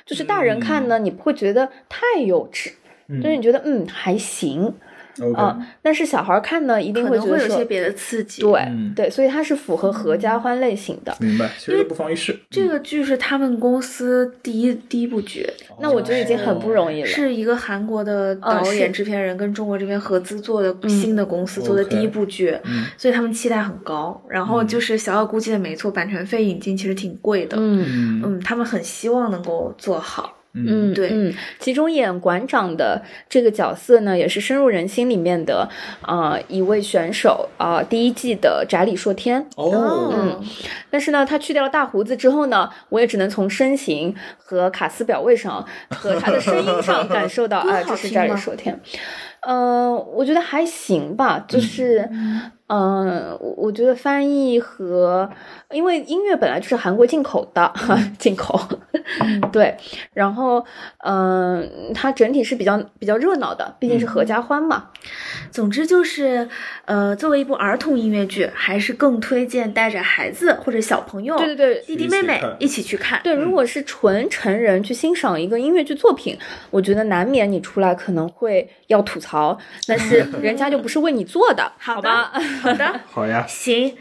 就是大人看呢，你不会觉得太幼稚，就是你觉得嗯还行啊、但是小孩儿看呢，一定会觉得会有些别的刺激。对、嗯对，所以它是符合合家欢类型的。明白，其实不妨一试。这个剧是他们公司第一第一部剧，那我觉得已经很不容易了。是一个韩国的导是演、制片人跟中国这边合资做的新的公司做的第一部剧，嗯所以他们期待很高。然后就是小小估计的没错，版权费引进其实挺贵的。嗯嗯嗯，他们很希望能够做好。嗯，对嗯，其中演馆长的这个角色呢，也是深入人心里面的啊、呃一位选手啊、第一季的翟里硕天。哦，嗯但是呢，他去掉了大胡子之后呢，我也只能从身形和卡斯表位上 和他的声音上感受到，歌 啊，这是翟里硕天。嗯、我觉得还行吧，就是，嗯、我我觉得翻译和因为音乐本来就是韩国进口的，进口，对，然后，嗯、它整体是比较比较热闹的，毕竟是合家欢嘛。总之就是，呃，作为一部儿童音乐剧，还是更推荐带着孩子或者小朋友，对对对，弟弟妹妹一一起去看。对，如果是纯成人去欣赏一个音乐剧作品，我觉得难免你出来可能会要吐槽，但是 人家就不是为你做的，好好吧？的，好的，好呀，行，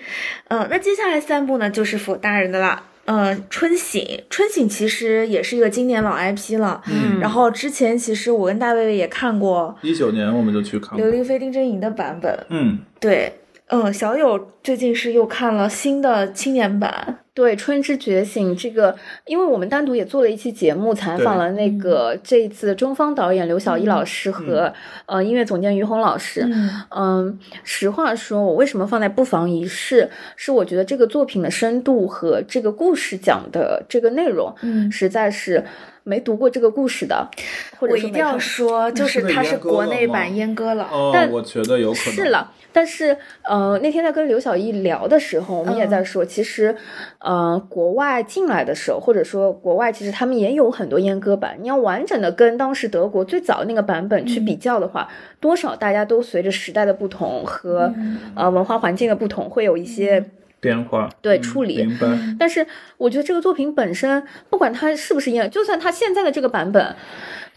嗯、那接下来三部呢，就是否大人的了。呃，春醒，春醒其实也是一个经典老 IP 了。嗯然后之前其实我跟大卫卫也看过一九年我们就去看《刘过。亦菲丁真营》的版本。嗯，对，嗯，小友最近是又看了新的青年版。对《春之觉醒》这个，因为我们单独也做了一期节目，采访了那个这一次的中方导演刘晓一老师和、呃音乐总监于红老师。嗯嗯，实话说，我为什么放在不妨一试？是我觉得这个作品的深度和这个故事讲的这个内容，嗯实在是没读过这个故事的，或者我一定要说就是它是国内版阉割了。哦但，我觉得有可能是了，但是呃，那天在跟刘晓艺聊的时候，我们也嗯在说，其实呃，国外进来的时候，或者说国外其实他们也有很多阉割版。你要完整的跟当时德国最早那个版本去比较的话，多少大家都随着时代的不同和、呃文化环境的不同，会有一些。变化，嗯对处理明白。但是我觉得这个作品本身，不管它是不是一样，就算它现在的这个版本，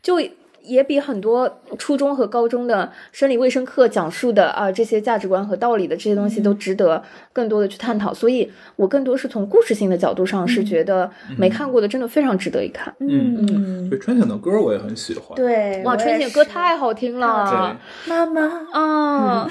就也比很多初中和高中的生理卫生课讲述的啊这些价值观和道理的这些东西都值得更多的去探讨。所以我更多是从故事性的角度上是觉得没看过的真的非常值得一看。嗯嗯，对春醒的歌我也很喜欢。对，哇，春醒歌太好听了妈妈，啊！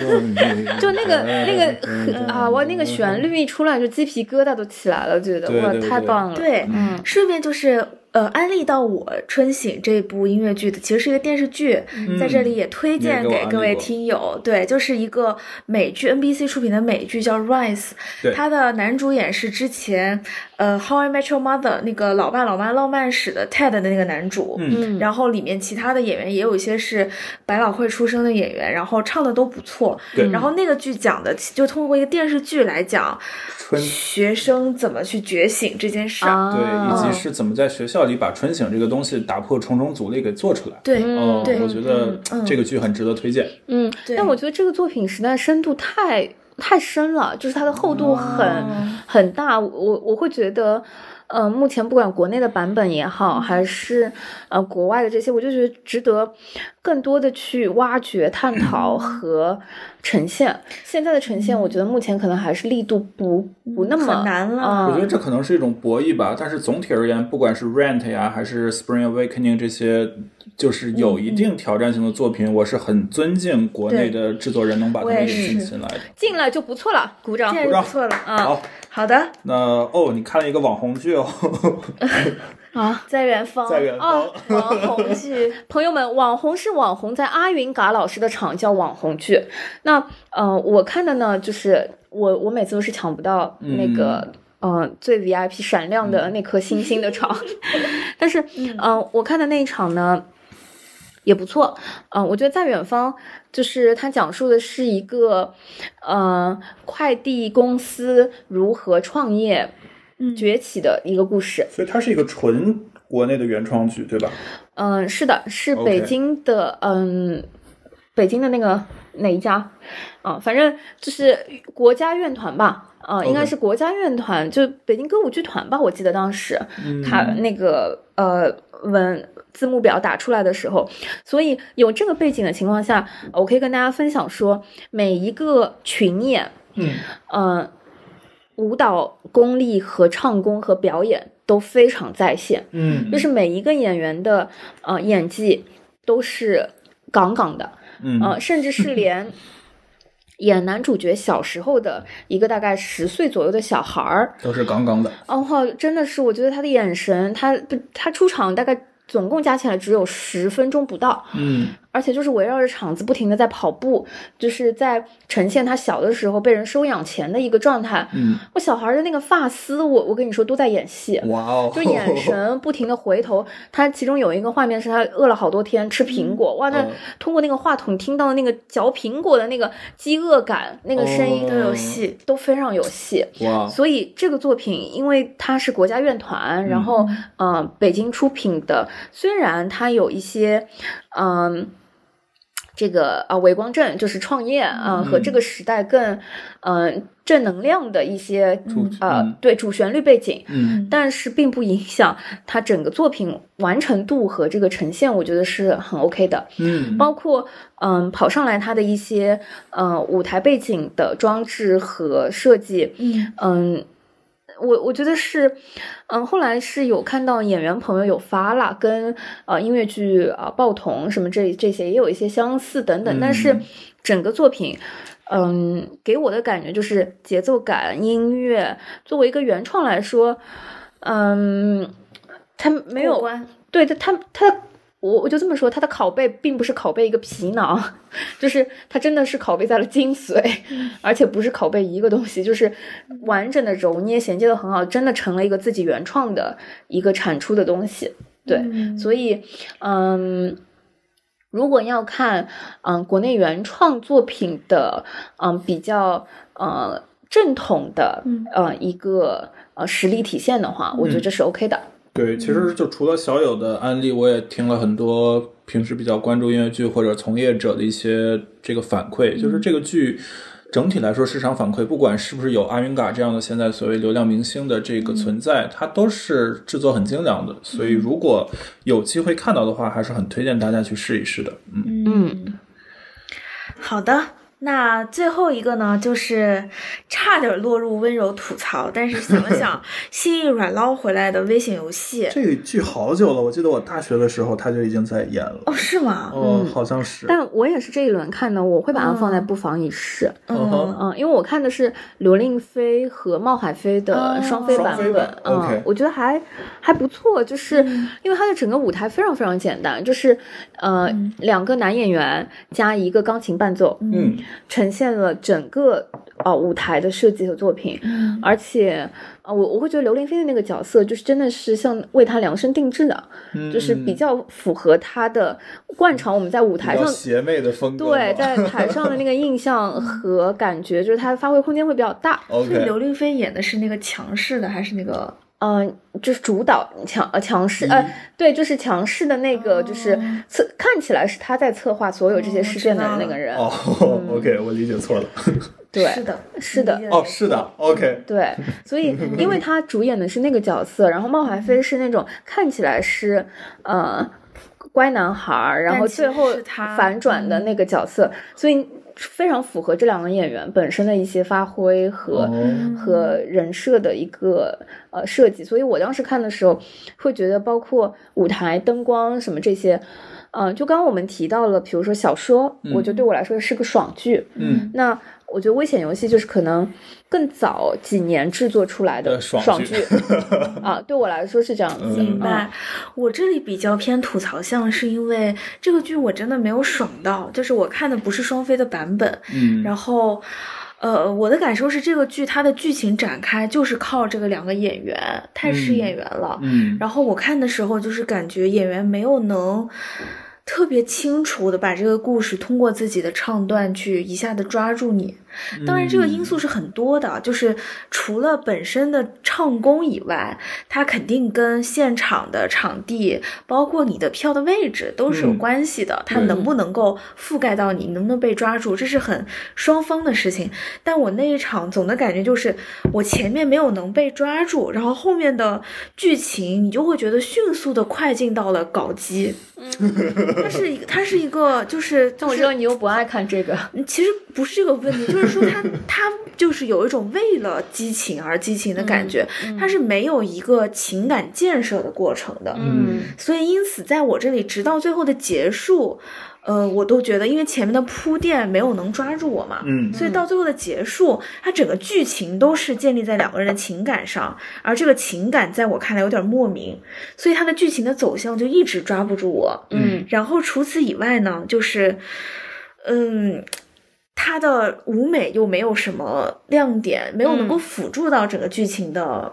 就那个那个啊，哇，那个旋律一出来就鸡皮疙瘩都起来了，觉得哇太棒了。对，嗯顺便就是呃，安利到我《春醒》这部音乐剧的，其实是一个电视剧，在这里也推荐给各位听友。对，就是一个美剧，NBC 出品的美剧叫《Rise》，对它的男主演是之前呃《How I Met Your Mother》那个老爸老妈浪漫史的 Ted 的那个男主。嗯然后里面其他的演员也有一些是百老汇出生的演员，然后唱的都不错。对然后那个剧讲的就通过一个电视剧来讲春学生怎么去觉醒这件事对，以及是怎么在学校里把春醒这个东西打破重重阻力给做出来。对，哦，对我觉得嗯这个剧很值得推荐。嗯，对但我觉得这个作品实在深度太太深了，就是它的厚度很、哦很大。我我会觉得，呃，目前不管国内的版本也好，还是呃国外的这些，我就觉得值得更多的去挖掘、探讨和呈现。现在的呈现，我觉得目前可能还是力度不不那么难了嗯我觉得这可能是一种博弈吧，但是总体而言，不管是 Rent 呀，还是 Spring Awakening 这些，就是有一定挑战性的作品，我是很尊敬国内的制作人能把他们给我也是进进来的。进来就不错了，鼓掌鼓掌不错了。嗯好，好的，那哦，你看了一个网红剧哦，啊，在远方，在远方。哦，网红剧，朋友们，网红是网红，在阿云嘎老师的场叫网红剧。那呃，我看的呢，就是我我每次都是抢不到那个。呃，最 VIP 闪亮的那颗星星的场，但是，嗯、呃，我看的那一场呢，也不错。嗯、我觉得在远方，就是它讲述的是一个，呃，快递公司如何创业、崛起的一个故事。所以它是一个纯国内的原创剧，对吧？嗯，是的，是北京的，嗯，北京的那个哪一家啊？反正就是国家院团吧。啊，应该是国家院团，就北京歌舞剧团吧，我记得当时他那个呃文字幕表打出来的时候，所以有这个背景的情况下，我可以跟大家分享说，每一个群演，嗯。呃，舞蹈功力和唱功和表演都非常在线，嗯。就是每一个演员的呃演技都是杠杠的，嗯。呃，甚至是 连演男主角小时候的一个大概十岁左右的小孩儿，都是杠杠的。哦，真的是，我觉得他的眼神，他，他出场大概总共加起来只有十分钟不到，嗯。而且就是围绕着场子不停的在跑步，就是在呈现他小的时候被人收养前的一个状态。嗯，我小孩的那个发丝，我我跟你说都在演戏。哇哦，就眼神不停的回头，他其中有一个画面是他饿了好多天吃苹果，哇，那嗯通过那个话筒听到的那个嚼苹果的那个饥饿感，那个声音哦都有戏。都非常有戏。哇，所以这个作品，因为它是国家院团，然后呃北京出品的，虽然它有一些嗯。这个啊，伪光正就是创业啊、和这个时代更嗯、呃正能量的一些主呃嗯对主旋律背景，嗯但是并不影响它整个作品完成度和这个呈现，我觉得是很 OK 的。嗯包括嗯跑上来它的一些呃舞台背景的装置和设计，嗯嗯，我我觉得是，嗯，后来是有看到演员朋友有发了，跟呃音乐剧啊、呃、报童什么这这些也有一些相似等等，但是嗯整个作品。嗯，给我的感觉就是节奏感、音乐，作为一个原创来说，嗯，它没有关对他，他他，我我就这么说，他的拷贝并不是拷贝一个皮囊，就是他真的是拷贝在了精髓，而且不是拷贝一个东西，就是完整的揉捏衔接的很好，真的成了一个自己原创的一个产出的东西。对，嗯所以嗯。如果要看，嗯，国内原创作品的，嗯，比较呃正统的，嗯呃一个呃实力体现的话，我觉得这是 OK 的。对，其实就除了小友的案例，我也听了很多平时比较关注音乐剧或者从业者的一些这个反馈，就是这个剧整体来说市场反馈，不管是不是有阿云嘎这样的现在所谓流量明星的这个存在，它都是制作很精良的。所以如果有机会看到的话，还是很推荐大家去试一试的。嗯，嗯，好的。那最后一个呢，就是差点落入温柔吐槽，但是想了想，心一软捞回来的危险游戏。这个剧好久了，我记得我大学的时候他就已经在演了。哦，是吗？哦，好像是。但我也是这一轮看的，我会把它放在不妨一试。嗯哼嗯，因为我看的是刘令飞和冒海飞的哦双飞版本双飞版，嗯 OK，我觉得还还不错，就是因为它的整个舞台非常非常简单，就是呃两个男演员加一个钢琴伴奏，嗯呈现了整个呃舞台的设计和作品，嗯而且呃我我会觉得刘令飞的那个角色就是真的是像为他量身定制的，嗯就是比较符合他的惯常我们在舞台上邪魅的风格。对在台上的那个印象和感觉，就是他发挥空间会比较大。所以刘令飞演的是那个强势的，还是那个？嗯、就是主导强呃强势呃对，就是强势的那个，就是策看起来是他在策划所有这些事件的那个人。哦，OK，我理解错了。对，是的，是的哦，是的，OK，对，所以 因为他主演的是那个角色，然后冒海飞是那种看起来是呃乖男孩儿，然后最后反转的那个角色，所以非常符合这两个演员本身的一些发挥和、哦和人设的一个呃设计。所以我当时看的时候会觉得，包括舞台灯光什么这些。嗯、就刚刚我们提到了，比如说小说，我觉得对我来说是个爽剧。嗯，那我觉得《危险游戏》就是可能更早几年制作出来的呃爽爽剧剧啊，对我来说是这样子。明白啊，我这里比较偏吐槽项，是因为这个剧我真的没有爽到，就是我看的不是双飞的版本，嗯，然后。呃，我的感受是，这个剧它的剧情展开就是靠这个两个演员，太吃嗯演员了。嗯，然后我看的时候，就是感觉演员没有能特别清楚的把这个故事通过自己的唱段去一下子抓住你。当然，这个因素是很多的，就是除了本身的唱功以外，它肯定跟现场的场地，包括你的票的位置都是有嗯关系的。它能不能够覆盖到你，能不能被抓住，这是很双方的事情。但我那一场总的感觉就是，我前面没有能被抓住，然后后面的剧情你就会觉得迅速的快进到了搞基。它是一个，它是一个，就是但我知道你又不爱看这个，嗯其实不是这个问题，就是说他 他就是有一种为了激情而激情的感觉，他是没有一个情感建设的过程的。嗯所以因此在我这里，直到最后的结束，呃，我都觉得，因为前面的铺垫没有能抓住我嘛，嗯所以到最后的结束，它整个剧情都是建立在两个人的情感上，而这个情感在我看来有点莫名，所以它的剧情的走向就一直抓不住我。嗯然后除此以外呢，就是，嗯，它的舞美又没有什么亮点，没有能够辅助到整个剧情的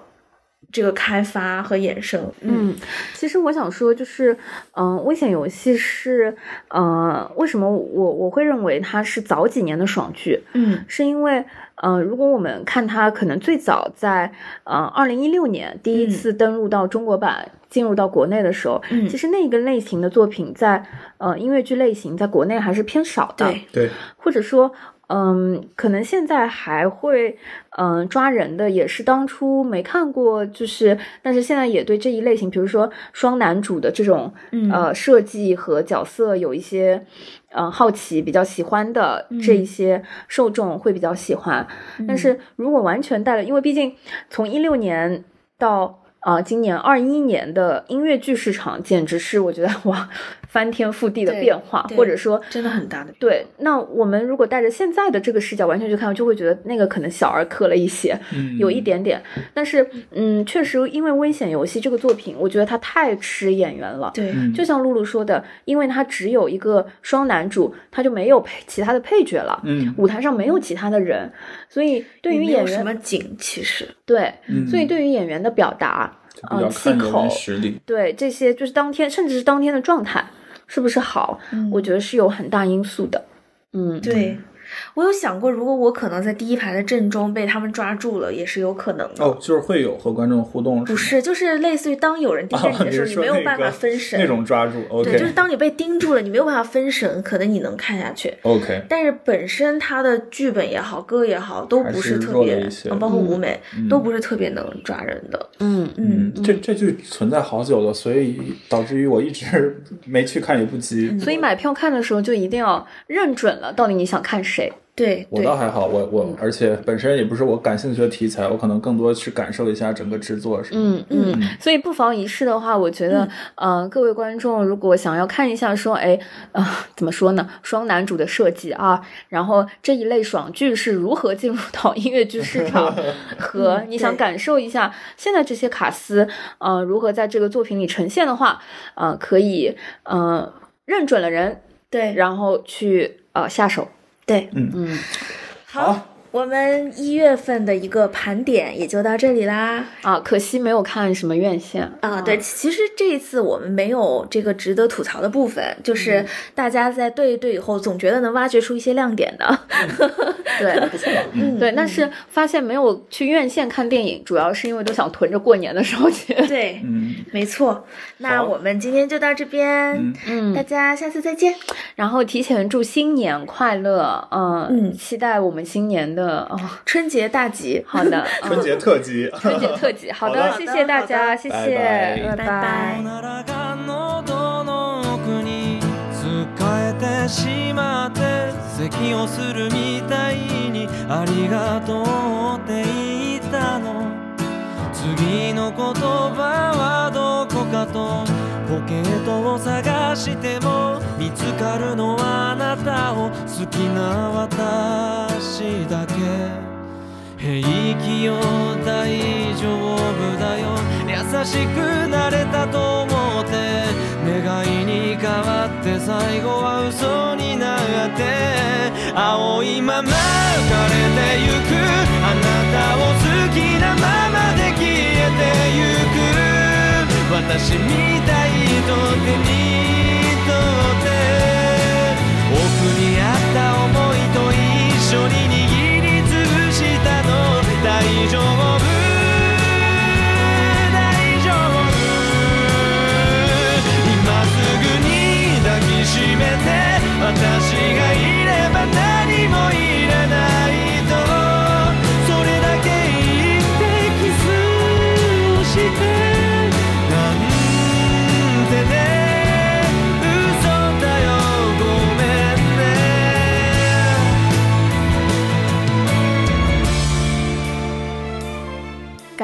这个开发和衍生。嗯嗯，其实我想说，就是，嗯、危险游戏是，呃，为什么我我会认为它是早几年的爽剧，嗯是因为，呃，如果我们看它可能最早在，呃，二零一六年第一次登陆到中国版。进入到国内的时候，嗯其实那个类型的作品在呃音乐剧类型在国内还是偏少的。对，或者说，嗯，可能现在还会，嗯，抓人的也是当初没看过，就是，但是现在也对这一类型，比如说双男主的这种，嗯呃，设计和角色有一些，呃，好奇，比较喜欢的这一些受众会比较喜欢。但是如果完全带了，因为毕竟从一六年到。啊、今年二一年的音乐剧市场简直是我觉得哇，翻天覆地的变化，或者说真的很大的。对，那我们如果带着现在的这个视角完全去看，就会觉得那个可能小儿科了一些，嗯有一点点。但是，嗯，确实，因为《危险游戏》这个作品，我觉得它太吃演员了。对，嗯就像露露说的，因为它只有一个双男主，他就没有配其他的配角了，嗯舞台上没有其他的人，所以对于演员什么景，其实对，嗯所以对于演员的表达，就比较嗯，气口员实力。对这些就是当天，甚至是当天的状态是不是好，我觉得是有很大因素的。嗯，对。我有想过，如果我可能在第一排的正中被他们抓住了，也是有可能的。哦，就是会有和观众互动，吗不是，就是类似于当有人盯着你啊，的时候，是你没有办法分神。那种抓住。对，就是当你被盯住了，你没有办法分神，可能你能看下去。OK，但是本身它的剧本也好，歌也好，都不是特别包括舞美、嗯都不是特别能抓人的。嗯嗯，这这剧存在好久了，所以导致于我一直没去看一部剧。所以买票看的时候就一定要认准了，到底你想看谁。对对我倒还好，我我而且本身也不是我感兴趣的题材，我可能更多去感受一下整个制作什么。嗯嗯，所以不妨一试的话，我觉得，呃，各位观众如果想要看一下说，哎，啊、怎么说呢，双男主的设计啊，然后这一类爽剧是如何进入到音乐剧市场，和你想感受一下现在这些卡司，呃，如何在这个作品里呈现的话，呃，可以，呃，认准了人，对。然后去呃下手。对，嗯。嗯，好，我们一月份的一个盘点也就到这里啦。啊，可惜没有看什么院线啊，对，其实这一次我们没有这个值得吐槽的部分，就是大家在对一对以后，总觉得能挖掘出一些亮点的。对。不错？嗯，对，但是发现没有去院线看电影，主要是因为都想囤着过年的时候去。对，嗯，没错。那我们今天就到这边，嗯嗯大家下次再见。然后提前祝新年快乐，嗯嗯期待我们新年的哦，春节大吉，好的，嗯。春节特辑，春节特辑，好的，谢谢大家，谢拜谢，拜拜次の言葉はどこかとポケットを探しても見つかるのはあなたを好きな私だけ。平気よ大丈夫だよ。優しくなれたと思って。願いに変わって最後は嘘になって。青いまま浮かれてゆく。あなたを好きなまま。私みたいと手にとって奥にあった思いと一緒に握りつぶしたの。大丈夫。